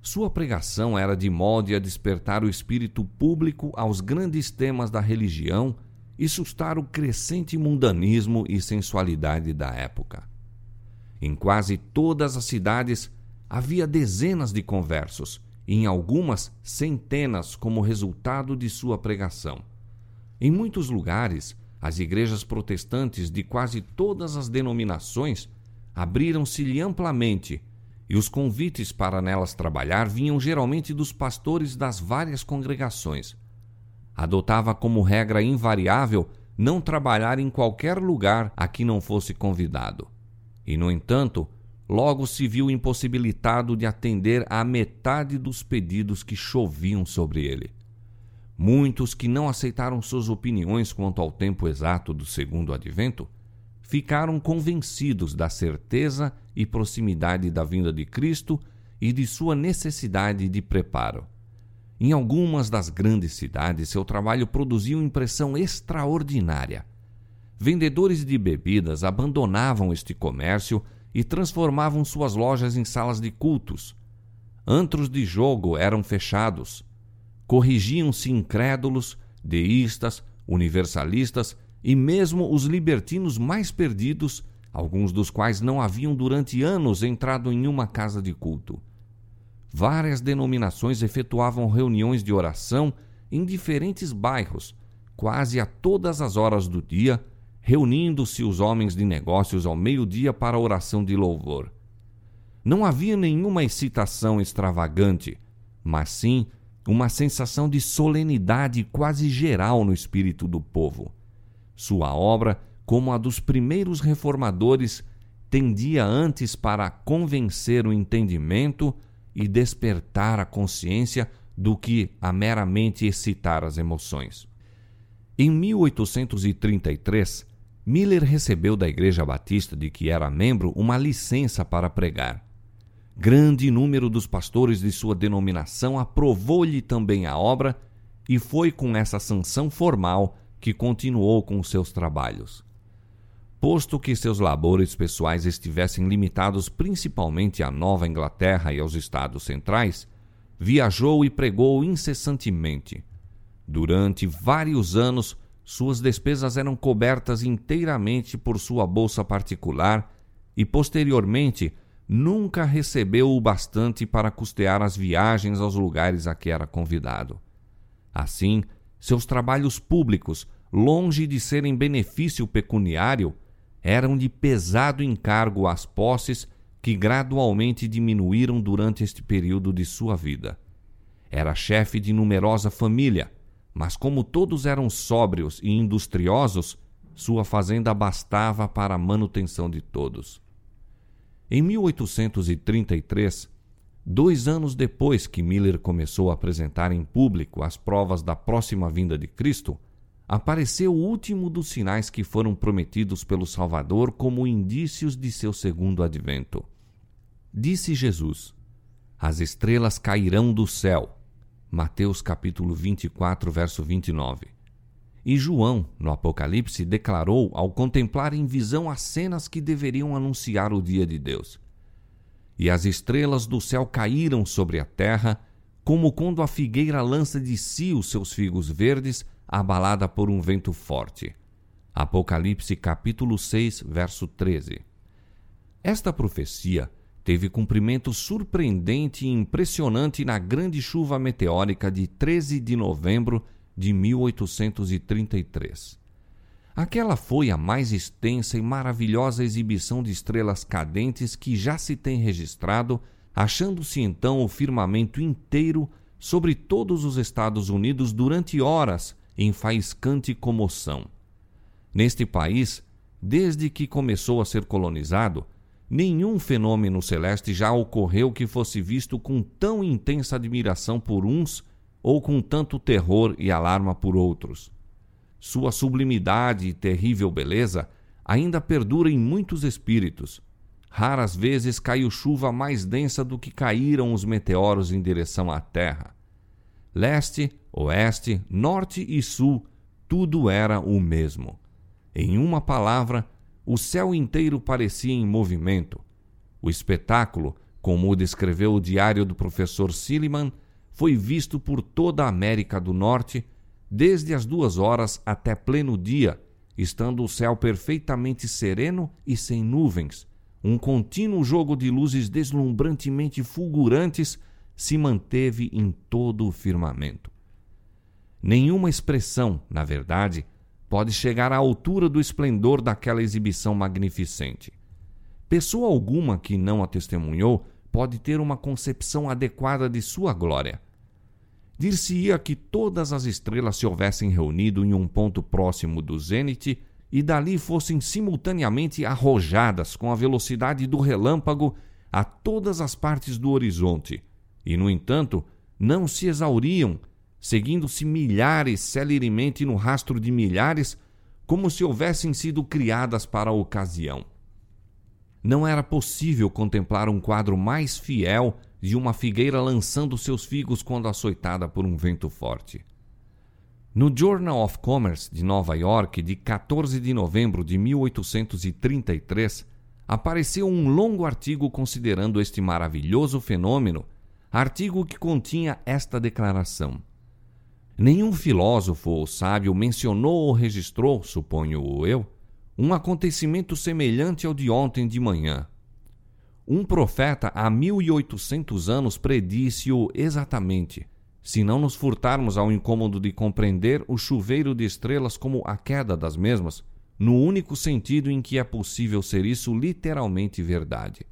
A: Sua pregação era de modo a despertar o espírito público aos grandes temas da religião e sustar o crescente mundanismo e sensualidade da época. Em quase todas as cidades havia dezenas de conversos, e em algumas centenas como resultado de sua pregação. Em muitos lugares, as igrejas protestantes de quase todas as denominações abriram-se-lhe amplamente, e os convites para nelas trabalhar vinham geralmente dos pastores das várias congregações adotava como regra invariável não trabalhar em qualquer lugar a que não fosse convidado. E, no entanto, logo se viu impossibilitado de atender à metade dos pedidos que choviam sobre ele. Muitos que não aceitaram suas opiniões quanto ao tempo exato do segundo advento ficaram convencidos da certeza e proximidade da vinda de Cristo e de sua necessidade de preparo. Em algumas das grandes cidades, seu trabalho produziu impressão extraordinária. Vendedores de bebidas abandonavam este comércio e transformavam suas lojas em salas de cultos. Antros de jogo eram fechados. Corrigiam-se incrédulos, deístas, universalistas e mesmo os libertinos mais perdidos, alguns dos quais não haviam durante anos entrado em uma casa de culto. Várias denominações efetuavam reuniões de oração em diferentes bairros, quase a todas as horas do dia, reunindo-se os homens de negócios ao meio-dia para a oração de louvor. Não havia nenhuma excitação extravagante, mas sim uma sensação de solenidade quase geral no espírito do povo. Sua obra, como a dos primeiros reformadores, tendia antes para convencer o entendimento e despertar a consciência do que a meramente excitar as emoções. Em 1833, Miller recebeu da Igreja Batista de que era membro uma licença para pregar. Grande número dos pastores de sua denominação aprovou-lhe também a obra e foi com essa sanção formal que continuou com seus trabalhos. Posto que seus labores pessoais estivessem limitados principalmente à Nova Inglaterra e aos Estados Centrais, viajou e pregou incessantemente. Durante vários anos, suas despesas eram cobertas inteiramente por sua bolsa particular e, posteriormente, nunca recebeu o bastante para custear as viagens aos lugares a que era convidado. Assim, seus trabalhos públicos, longe de serem benefício pecuniário, eram de pesado encargo às posses que gradualmente diminuíram durante este período de sua vida. Era chefe de numerosa família, mas como todos eram sóbrios e industriosos, sua fazenda bastava para a manutenção de todos. Em 1833, dois anos depois que Miller começou a apresentar em público as provas da próxima vinda de Cristo, apareceu o último dos sinais que foram prometidos pelo Salvador como indícios de seu segundo advento. Disse Jesus: As estrelas cairão do céu. Mateus capítulo 24, verso 29. E João, no Apocalipse, declarou ao contemplar em visão as cenas que deveriam anunciar o dia de Deus. E as estrelas do céu caíram sobre a terra, como quando a figueira lança de si os seus figos verdes abalada por um vento forte. Apocalipse capítulo 6, verso 13. Esta profecia teve cumprimento surpreendente e impressionante na grande chuva meteórica de 13 de novembro de 1833. Aquela foi a mais extensa e maravilhosa exibição de estrelas cadentes que já se tem registrado, achando-se então o firmamento inteiro sobre todos os Estados Unidos durante horas em faiscante comoção. Neste país, desde que começou a ser colonizado, nenhum fenômeno celeste já ocorreu que fosse visto com tão intensa admiração por uns ou com tanto terror e alarma por outros. Sua sublimidade e terrível beleza ainda perdura em muitos espíritos. Raras vezes caiu chuva mais densa do que caíram os meteoros em direção à Terra. Leste, oeste, norte e sul, tudo era o mesmo. Em uma palavra, o céu inteiro parecia em movimento. O espetáculo, como o descreveu o diário do professor Silliman, foi visto por toda a América do Norte, desde as duas horas até pleno dia, estando o céu perfeitamente sereno e sem nuvens. Um contínuo jogo de luzes deslumbrantemente fulgurantes se manteve em todo o firmamento. Nenhuma expressão, na verdade, pode chegar à altura do esplendor daquela exibição magnificente. Pessoa alguma que não a testemunhou pode ter uma concepção adequada de sua glória. Dir-se-ia que todas as estrelas se houvessem reunido em um ponto próximo do zênite e dali fossem simultaneamente arrojadas com a velocidade do relâmpago a todas as partes do horizonte, e, no entanto, não se exauriam seguindo-se milhares celeremente no rastro de milhares, como se houvessem sido criadas para a ocasião. Não era possível contemplar um quadro mais fiel de uma figueira lançando seus figos quando açoitada por um vento forte. No Journal of Commerce de Nova York, de 14 de novembro de 1833, apareceu um longo artigo considerando este maravilhoso fenômeno, artigo que continha esta declaração: Nenhum filósofo ou sábio mencionou ou registrou, suponho eu, um acontecimento semelhante ao de ontem de manhã. Um profeta há mil e oitocentos anos predisse-o exatamente, se não nos furtarmos ao incômodo de compreender o chuveiro de estrelas como a queda das mesmas, no único sentido em que é possível ser isso literalmente verdade.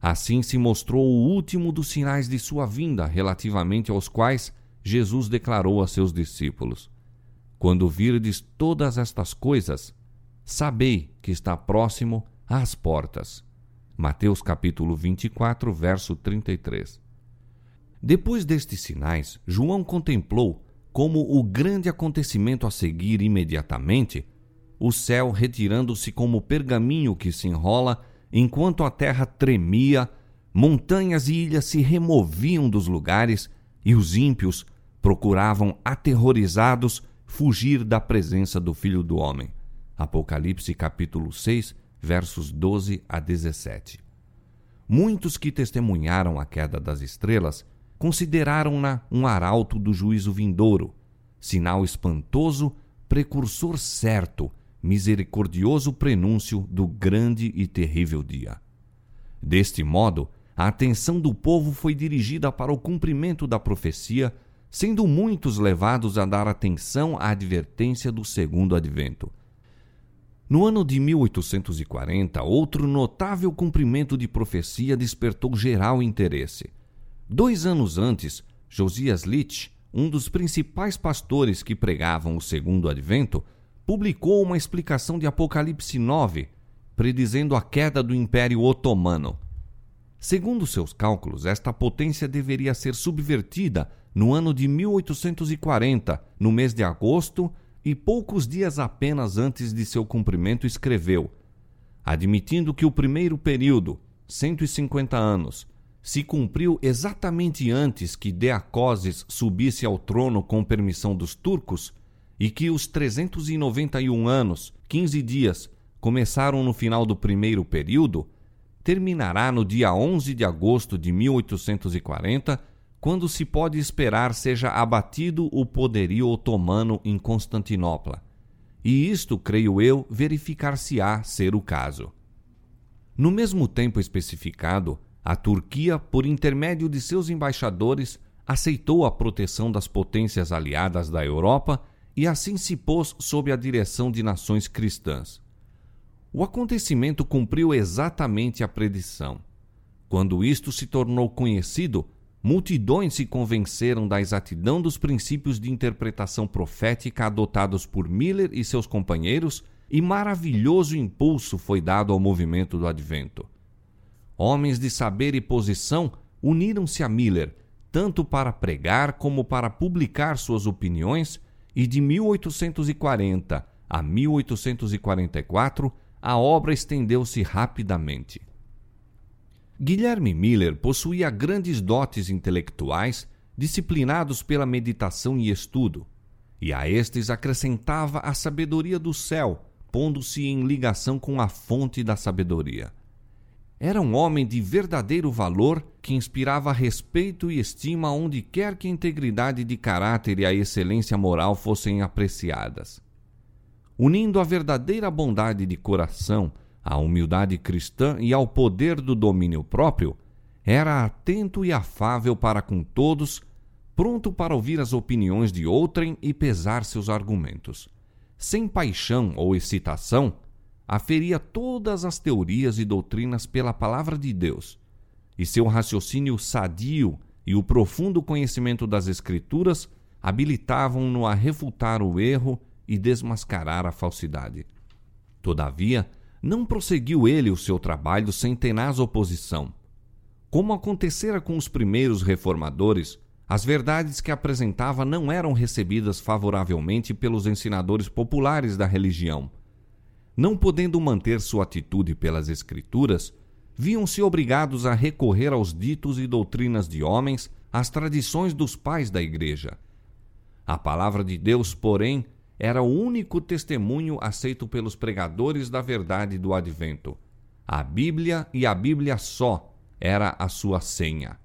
A: Assim se mostrou o último dos sinais de sua vinda, relativamente aos quais Jesus declarou a seus discípulos: Quando virdes todas estas coisas, sabei que está próximo às portas. Mateus capítulo 24, verso 33. Depois destes sinais, João contemplou como o grande acontecimento a seguir imediatamente, o céu retirando-se como pergaminho que se enrola, enquanto a terra tremia, montanhas e ilhas se removiam dos lugares e os ímpios procuravam aterrorizados fugir da presença do Filho do Homem. Apocalipse capítulo 6, versos 12 a 17. Muitos que testemunharam a queda das estrelas consideraram-na um arauto do juízo vindouro, sinal espantoso, precursor certo, misericordioso prenúncio do grande e terrível dia. Deste modo, a atenção do povo foi dirigida para o cumprimento da profecia sendo muitos levados a dar atenção à advertência do segundo advento. No ano de 1840, outro notável cumprimento de profecia despertou geral interesse. Dois anos antes, Josias Litch, um dos principais pastores que pregavam o segundo advento, publicou uma explicação de Apocalipse 9, predizendo a queda do Império Otomano. Segundo seus cálculos, esta potência deveria ser subvertida no ano de 1840, no mês de agosto, e poucos dias apenas antes de seu cumprimento, escreveu: Admitindo que o primeiro período, 150 anos, se cumpriu exatamente antes que Deacoses subisse ao trono com permissão dos turcos, e que os 391 anos, 15 dias, começaram no final do primeiro período, terminará no dia 11 de agosto de 1840 quando se pode esperar seja abatido o poderio otomano em Constantinopla. E isto, creio eu, verificar-se-á ser o caso. No mesmo tempo especificado, a Turquia, por intermédio de seus embaixadores, aceitou a proteção das potências aliadas da Europa e assim se pôs sob a direção de nações cristãs. O acontecimento cumpriu exatamente a predição. Quando isto se tornou conhecido, multidões se convenceram da exatidão dos princípios de interpretação profética adotados por Miller e seus companheiros, e maravilhoso impulso foi dado ao movimento do advento. Homens de saber e posição uniram-se a Miller, tanto para pregar como para publicar suas opiniões, e de 1840 a 1844 a obra estendeu-se rapidamente. Guilherme Miller possuía grandes dotes intelectuais, disciplinados pela meditação e estudo, e a estes acrescentava a sabedoria do céu, pondo-se em ligação com a fonte da sabedoria. Era um homem de verdadeiro valor que inspirava respeito e estima onde quer que a integridade de caráter e a excelência moral fossem apreciadas unindo a verdadeira bondade de coração à humildade cristã e ao poder do domínio próprio, era atento e afável para com todos, pronto para ouvir as opiniões de outrem e pesar seus argumentos. Sem paixão ou excitação, aferia todas as teorias e doutrinas pela palavra de Deus, e seu raciocínio sadio e o profundo conhecimento das Escrituras habilitavam-no a refutar o erro e desmascarar a falsidade. Todavia, não prosseguiu ele o seu trabalho sem tenaz oposição. Como acontecera com os primeiros reformadores, as verdades que apresentava não eram recebidas favoravelmente pelos ensinadores populares da religião. Não podendo manter sua atitude pelas Escrituras, viam-se obrigados a recorrer aos ditos e doutrinas de homens, às tradições dos pais da Igreja. A palavra de Deus, porém, era o único testemunho aceito pelos pregadores da verdade do advento. A Bíblia e a Bíblia só era a sua senha.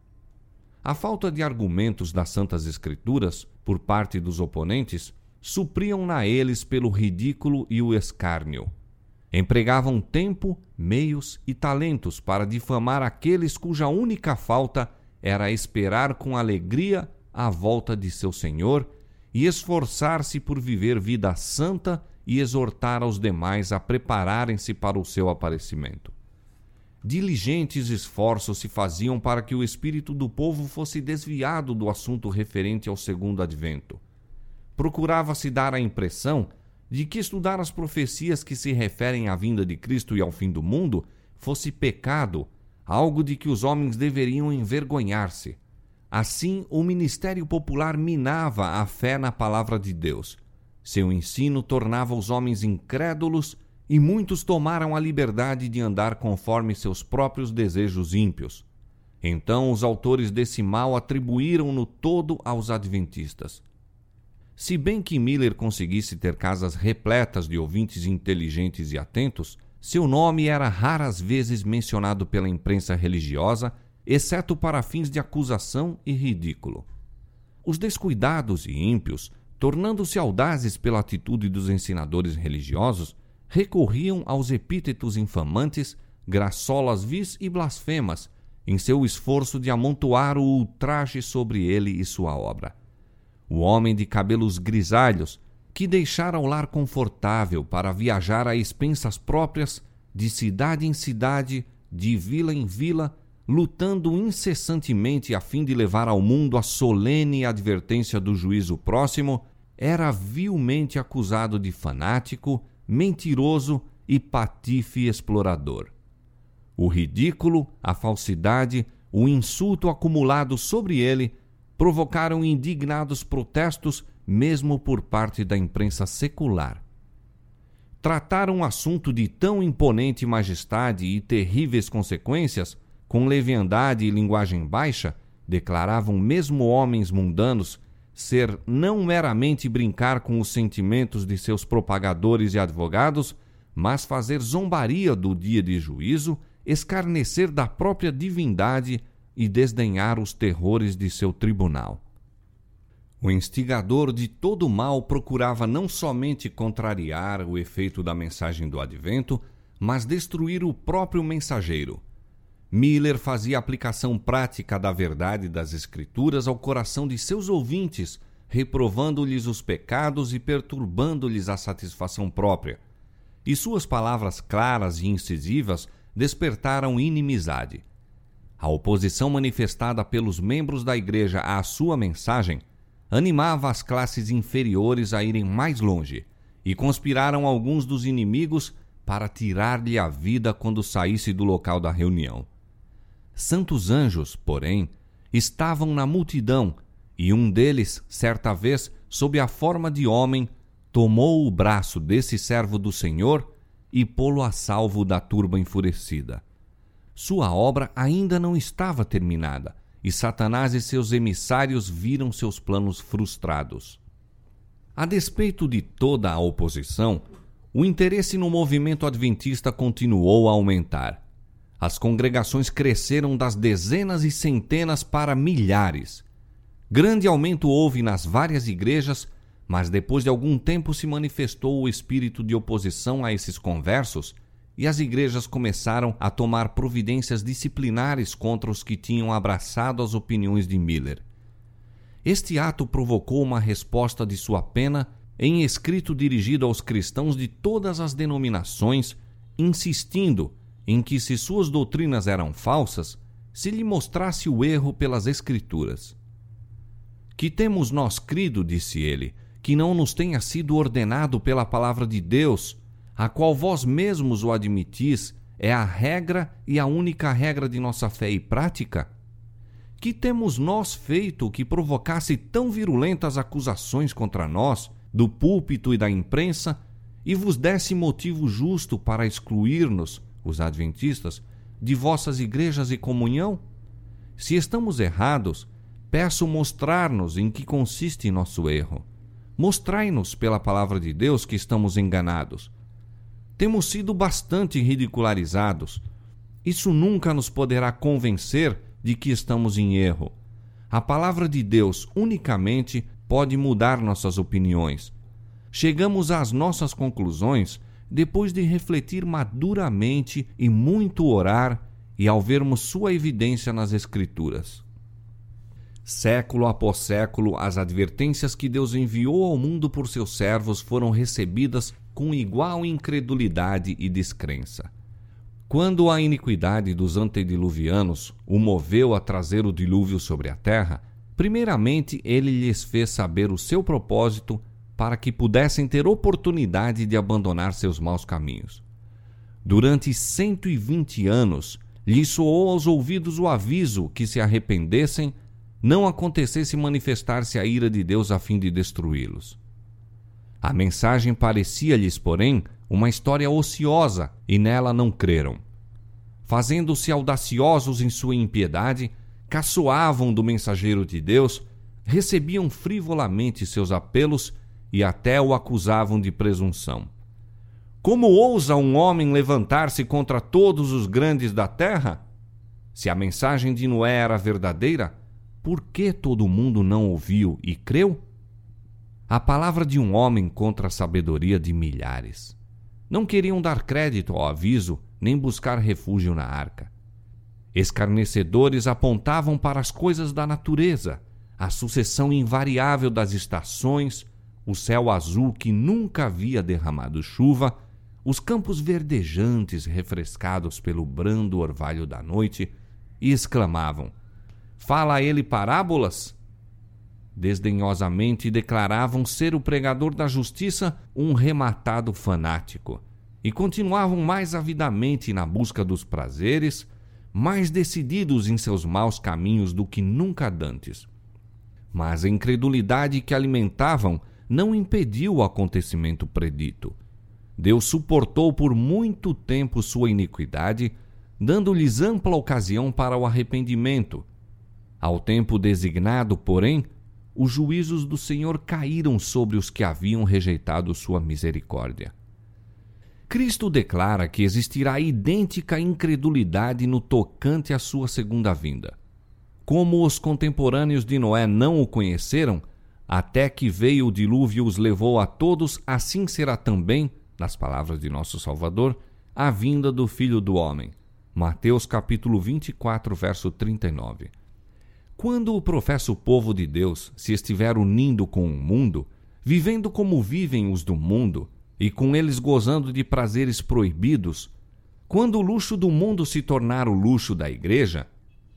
A: A falta de argumentos das Santas Escrituras, por parte dos oponentes, supriam-na eles pelo ridículo e o escárnio. Empregavam tempo, meios e talentos para difamar aqueles cuja única falta era esperar com alegria a volta de seu Senhor e esforçar-se por viver vida santa e exortar aos demais a prepararem-se para o seu aparecimento. Diligentes esforços se faziam para que o espírito do povo fosse desviado do assunto referente ao segundo advento. Procurava-se dar a impressão de que estudar as profecias que se referem à vinda de Cristo e ao fim do mundo fosse pecado, algo de que os homens deveriam envergonhar-se. Assim, o ministério popular minava a fé na palavra de Deus. Seu ensino tornava os homens incrédulos e muitos tomaram a liberdade de andar conforme seus próprios desejos ímpios. Então, os autores desse mal atribuíram-no todo aos adventistas. Se bem que Miller conseguisse ter casas repletas de ouvintes inteligentes e atentos, seu nome era raras vezes mencionado pela imprensa religiosa exceto para fins de acusação e ridículo. Os descuidados e ímpios, tornando-se audazes pela atitude dos ensinadores religiosos, recorriam aos epítetos infamantes, graçolas vis e blasfemas, em seu esforço de amontoar o ultraje sobre ele e sua obra. O homem de cabelos grisalhos, que deixara o lar confortável para viajar a expensas próprias, de cidade em cidade, de vila em vila, lutando incessantemente a fim de levar ao mundo a solene advertência do juízo próximo, era vilmente acusado de fanático, mentiroso e patife explorador. O ridículo, a falsidade, o insulto acumulado sobre ele provocaram indignados protestos, mesmo por parte da imprensa secular. Tratar um assunto de tão imponente majestade e terríveis consequências com leviandade e linguagem baixa, declaravam mesmo homens mundanos ser não meramente brincar com os sentimentos de seus propagadores e advogados, mas fazer zombaria do dia de juízo, escarnecer da própria divindade e desdenhar os terrores de seu tribunal. O instigador de todo mal procurava não somente contrariar o efeito da mensagem do advento, mas destruir o próprio mensageiro Miller fazia aplicação prática da verdade das Escrituras ao coração de seus ouvintes, reprovando-lhes os pecados e perturbando-lhes a satisfação própria. E suas palavras claras e incisivas despertaram inimizade. A oposição manifestada pelos membros da igreja à sua mensagem animava as classes inferiores a irem mais longe, e conspiraram alguns dos inimigos para tirar-lhe a vida quando saísse do local da reunião. Santos anjos, porém, estavam na multidão, e um deles, certa vez, sob a forma de homem, tomou o braço desse servo do Senhor e pô-lo a salvo da turba enfurecida. Sua obra ainda não estava terminada, e Satanás e seus emissários viram seus planos frustrados. A despeito de toda a oposição, o interesse no movimento adventista continuou a aumentar. As congregações cresceram das dezenas e centenas para milhares. Grande aumento houve nas várias igrejas, mas depois de algum tempo se manifestou o espírito de oposição a esses conversos e as igrejas começaram a tomar providências disciplinares contra os que tinham abraçado as opiniões de Miller. Este ato provocou uma resposta de sua pena em escrito dirigido aos cristãos de todas as denominações, insistindo em que, se suas doutrinas eram falsas, se lhe mostrasse o erro pelas Escrituras. Que temos nós crido, disse ele, que não nos tenha sido ordenado pela palavra de Deus, a qual vós mesmos o admitis, é a regra e a única regra de nossa fé e prática? Que temos nós feito que provocasse tão virulentas acusações contra nós, do púlpito e da imprensa, e vos desse motivo justo para excluir-nos, os adventistas, de vossas igrejas e comunhão? Se estamos errados, peço mostrar-nos em que consiste nosso erro. Mostrai-nos pela palavra de Deus que estamos enganados. Temos sido bastante ridicularizados. Isso nunca nos poderá convencer de que estamos em erro. A palavra de Deus unicamente pode mudar nossas opiniões. Chegamos às nossas conclusões depois de refletir maduramente e muito orar e ao vermos sua evidência nas Escrituras. Século após século, as advertências que Deus enviou ao mundo por seus servos foram recebidas com igual incredulidade e descrença. Quando a iniquidade dos antediluvianos o moveu a trazer o dilúvio sobre a terra, Primeiramente, ele lhes fez saber o seu propósito para que pudessem ter oportunidade de abandonar seus maus caminhos. Durante 120 anos, lhes soou aos ouvidos o aviso que se arrependessem, não acontecesse manifestar-se a ira de Deus a fim de destruí-los. A mensagem parecia-lhes, porém, uma história ociosa e nela não creram. Fazendo-se audaciosos em sua impiedade, caçoavam do mensageiro de Deus, recebiam frivolamente seus apelos e até o acusavam de presunção. Como ousa um homem levantar-se contra todos os grandes da terra? Se a mensagem de Noé era verdadeira, por que todo mundo não ouviu e creu? A palavra de um homem contra a sabedoria de milhares. Não queriam dar crédito ao aviso, nem buscar refúgio na arca. Escarnecedores apontavam para as coisas da natureza, a sucessão invariável das estações, o céu azul que nunca havia derramado chuva, os campos verdejantes refrescados pelo brando orvalho da noite, e exclamavam: Fala ele parábolas? Desdenhosamente declaravam ser o pregador da justiça um rematado fanático, e continuavam mais avidamente na busca dos prazeres, mais decididos em seus maus caminhos do que nunca dantes. Mas a incredulidade que alimentavam não impediu o acontecimento predito. Deus suportou por muito tempo sua iniquidade, dando-lhes ampla ocasião para o arrependimento. Ao tempo designado, porém, os juízos do Senhor caíram sobre os que haviam rejeitado sua misericórdia. Cristo declara que existirá idêntica incredulidade no tocante à sua segunda vinda. Como os contemporâneos de Noé não o conheceram, até que veio o dilúvio os levou a todos, assim será também, nas palavras de nosso Salvador, a vinda do Filho do Homem. Mateus capítulo 24, verso 39. Quando o professo povo de Deus se estiver unindo com o mundo, vivendo como vivem os do mundo, e com eles gozando de prazeres proibidos, quando o luxo do mundo se tornar o luxo da igreja,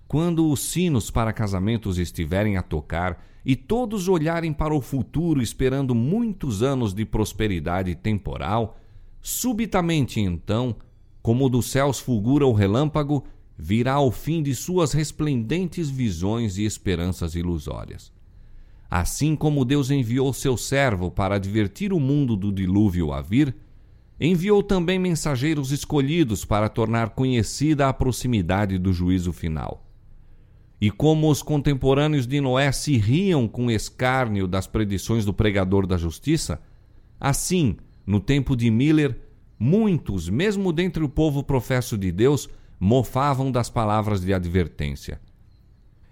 A: quando os sinos para casamentos estiverem a tocar e todos olharem para o futuro esperando muitos anos de prosperidade temporal, subitamente então, como dos céus fulgura o relâmpago, virá o fim de suas resplendentes visões e esperanças ilusórias. Assim como Deus enviou seu servo para advertir o mundo do dilúvio a vir, enviou também mensageiros escolhidos para tornar conhecida a proximidade do juízo final. E como os contemporâneos de Noé se riam com escárnio das predições do pregador da justiça, assim, no tempo de Miller, muitos, mesmo dentre o povo professo de Deus, mofavam das palavras de advertência.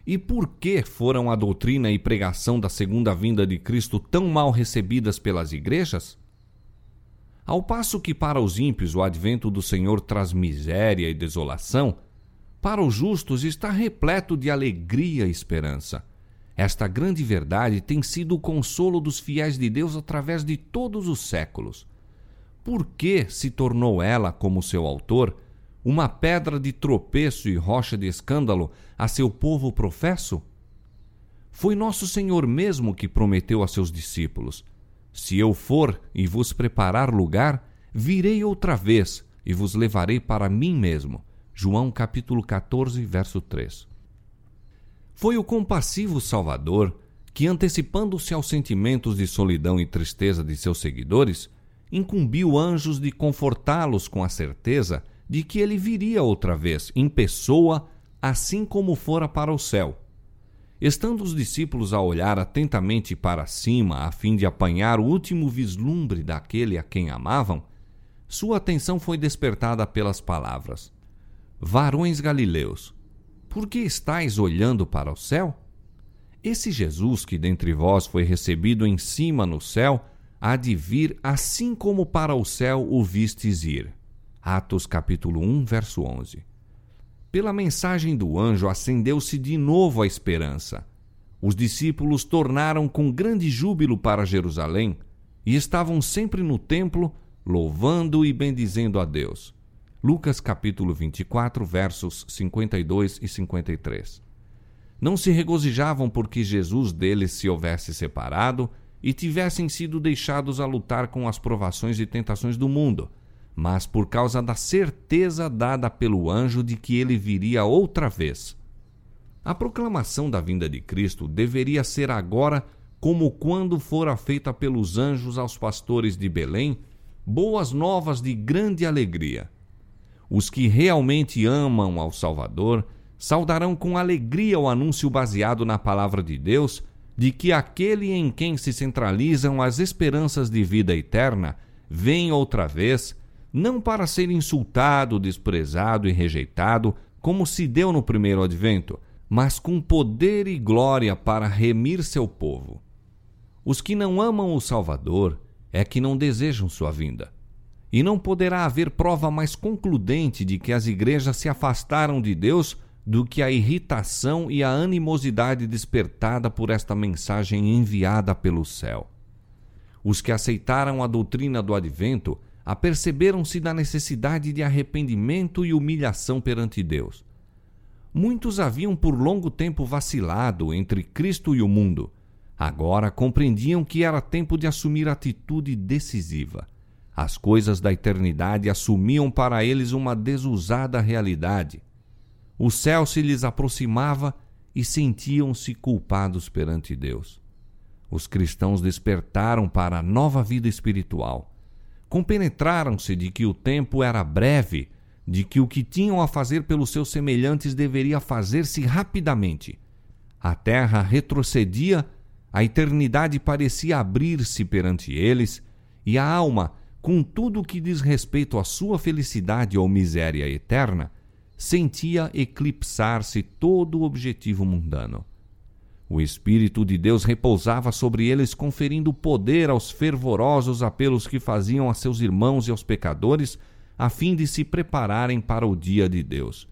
A: E por que foram a doutrina e pregação da segunda vinda de Cristo tão mal recebidas pelas igrejas? Ao passo que para os ímpios o advento do Senhor traz miséria e desolação, para os justos está repleto de alegria e esperança. Esta grande verdade tem sido o consolo dos fiéis de Deus através de todos os séculos. Por que se tornou ela, como seu autor, uma pedra de tropeço e rocha de escândalo a seu povo professo? Foi nosso Senhor mesmo que prometeu a seus discípulos: Se eu for e vos preparar lugar, virei outra vez e vos levarei para mim mesmo João capítulo 14, verso 3. Foi o compassivo Salvador que, antecipando-se aos sentimentos de solidão e tristeza de seus seguidores, incumbiu anjos de confortá-los com a certeza de que ele viria outra vez, em pessoa, assim como fora para o céu. Estando os discípulos a olhar atentamente para cima a fim de apanhar o último vislumbre daquele a quem amavam, sua atenção foi despertada pelas palavras: Varões galileus, por que estáis olhando para o céu? Esse Jesus que dentre vós foi recebido em cima no céu, há de vir assim como para o céu o vistes ir. Atos capítulo 1, verso 11. Pela mensagem do anjo acendeu-se de novo a esperança. Os discípulos tornaram com grande júbilo para Jerusalém e estavam sempre no templo, louvando e bendizendo a Deus. Lucas capítulo 24, versos 52 e 53. Não se regozijavam porque Jesus deles se houvesse separado e tivessem sido deixados a lutar com as provações e tentações do mundo, mas por causa da certeza dada pelo anjo de que ele viria outra vez. A proclamação da vinda de Cristo deveria ser agora como quando fora feita pelos anjos aos pastores de Belém, boas novas de grande alegria. Os que realmente amam ao Salvador saudarão com alegria o anúncio baseado na palavra de Deus de que aquele em quem se centralizam as esperanças de vida eterna vem outra vez, não para ser insultado, desprezado e rejeitado, como se deu no primeiro advento, mas com poder e glória para remir seu povo. Os que não amam o Salvador é que não desejam sua vinda. E não poderá haver prova mais concludente de que as igrejas se afastaram de Deus do que a irritação e a animosidade despertada por esta mensagem enviada pelo céu. Os que aceitaram a doutrina do advento aperceberam-se da necessidade de arrependimento e humilhação perante Deus. Muitos haviam por longo tempo vacilado entre Cristo e o mundo. Agora compreendiam que era tempo de assumir atitude decisiva. As coisas da eternidade assumiam para eles uma desusada realidade. O céu se lhes aproximava e sentiam-se culpados perante Deus. Os cristãos despertaram para a nova vida espiritual. Compenetraram-se de que o tempo era breve, de que o que tinham a fazer pelos seus semelhantes deveria fazer-se rapidamente. A terra retrocedia, a eternidade parecia abrir-se perante eles, e a alma com tudo o que diz respeito à sua felicidade ou miséria eterna, sentia eclipsar-se todo o objetivo mundano. O Espírito de Deus repousava sobre eles, conferindo poder aos fervorosos apelos que faziam a seus irmãos e aos pecadores, a fim de se prepararem para o dia de Deus.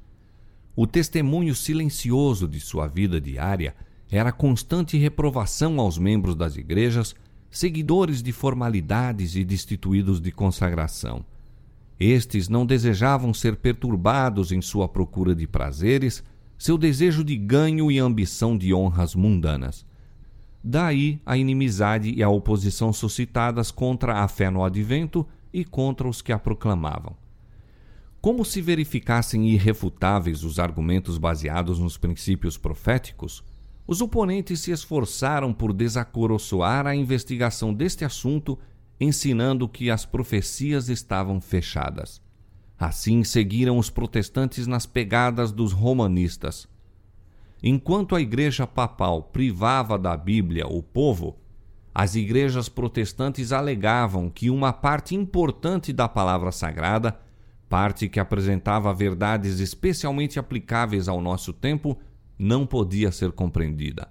A: o testemunho silencioso de sua vida diária era constante reprovação aos membros das igrejas, seguidores de formalidades e destituídos de consagração. Estes não desejavam ser perturbados em sua procura de prazeres, seu desejo de ganho e ambição de honras mundanas. Daí a inimizade e a oposição suscitadas contra a fé no advento e contra os que a proclamavam. Como se verificassem irrefutáveis os argumentos baseados nos princípios proféticos, os oponentes se esforçaram por desacoroçoar a investigação deste assunto, ensinando que as profecias estavam fechadas. Assim seguiram os protestantes nas pegadas dos romanistas. Enquanto a Igreja Papal privava da Bíblia o povo, as igrejas protestantes alegavam que uma parte importante da palavra sagrada, parte que apresentava verdades especialmente aplicáveis ao nosso tempo, não podia ser compreendida.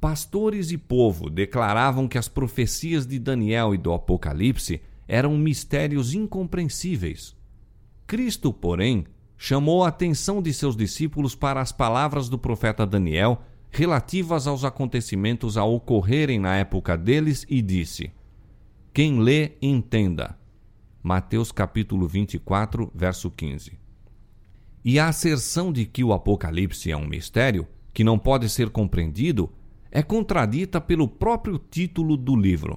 A: Pastores e povo declaravam que as profecias de Daniel e do Apocalipse eram mistérios incompreensíveis. Cristo, porém, chamou a atenção de seus discípulos para as palavras do profeta Daniel relativas aos acontecimentos a ocorrerem na época deles e disse: Quem lê, entenda. Mateus capítulo 24, verso 15. E a asserção de que o Apocalipse é um mistério, que não pode ser compreendido, é contradita pelo próprio título do livro,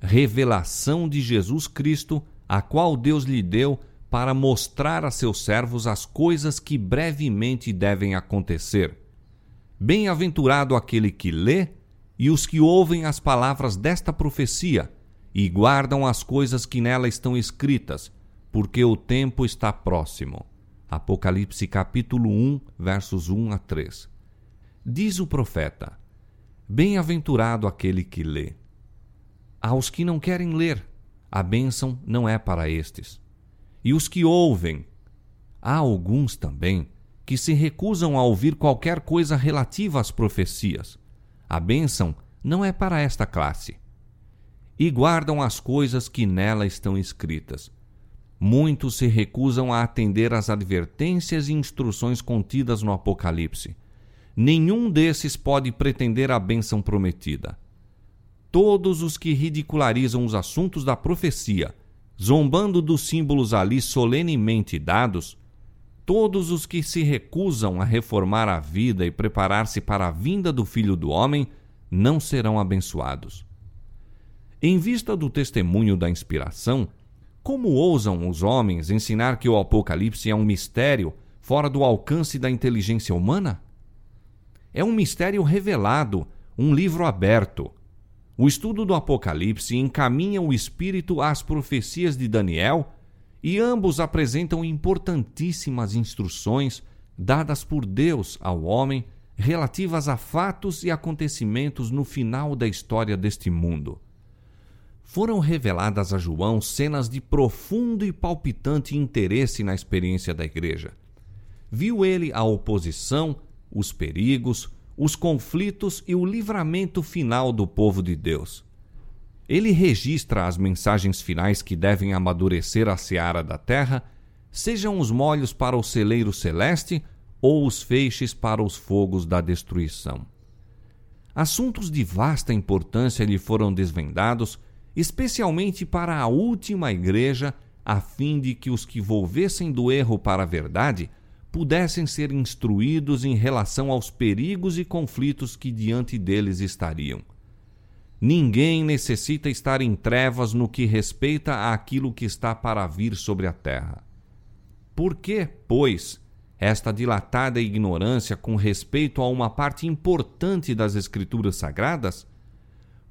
A: Revelação de Jesus Cristo, a qual Deus lhe deu para mostrar a seus servos as coisas que brevemente devem acontecer Bem-aventurado aquele que lê e os que ouvem as palavras desta profecia e guardam as coisas que nela estão escritas, porque o tempo está próximo. Apocalipse capítulo 1, versos 1 a 3. Diz o profeta: Bem-aventurado aquele que lê. Aos que não querem ler, a bênção não é para estes. E os que ouvem, há alguns também que se recusam a ouvir qualquer coisa relativa às profecias. A bênção não é para esta classe. E guardam as coisas que nela estão escritas. Muitos se recusam a atender às advertências e instruções contidas no Apocalipse. Nenhum desses pode pretender a bênção prometida. Todos os que ridicularizam os assuntos da profecia, zombando dos símbolos ali solenemente dados, todos os que se recusam a reformar a vida e preparar-se para a vinda do Filho do Homem não serão abençoados. Em vista do testemunho da inspiração, como ousam os homens ensinar que o Apocalipse é um mistério fora do alcance da inteligência humana? É um mistério revelado, um livro aberto. O estudo do Apocalipse encaminha o espírito às profecias de Daniel e ambos apresentam importantíssimas instruções dadas por Deus ao homem relativas a fatos e acontecimentos no final da história deste mundo. Foram reveladas a João cenas de profundo e palpitante interesse na experiência da igreja. Viu ele a oposição, os perigos, os conflitos e o livramento final do povo de Deus. Ele registra as mensagens finais que devem amadurecer a seara da terra, sejam os molhos para o celeiro celeste ou os feixes para os fogos da destruição. Assuntos de vasta importância lhe foram desvendados, especialmente para a última igreja, a fim de que os que volvessem do erro para a verdade pudessem ser instruídos em relação aos perigos e conflitos que diante deles estariam. Ninguém necessita estar em trevas no que respeita àquilo que está para vir sobre a terra. Por que, pois, esta dilatada ignorância com respeito a uma parte importante das Escrituras Sagradas?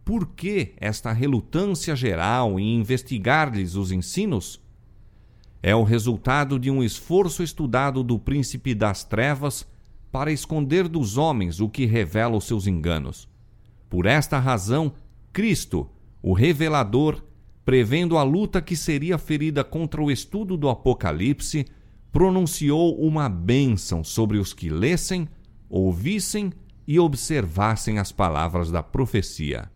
A: Por que esta relutância geral em investigar-lhes os ensinos? É o resultado de um esforço estudado do príncipe das trevas para esconder dos homens o que revela os seus enganos por esta razão, Cristo, o revelador, prevendo a luta que seria ferida contra o estudo do Apocalipse, pronunciou uma bênção sobre os que lessem, ouvissem e observassem as palavras da profecia.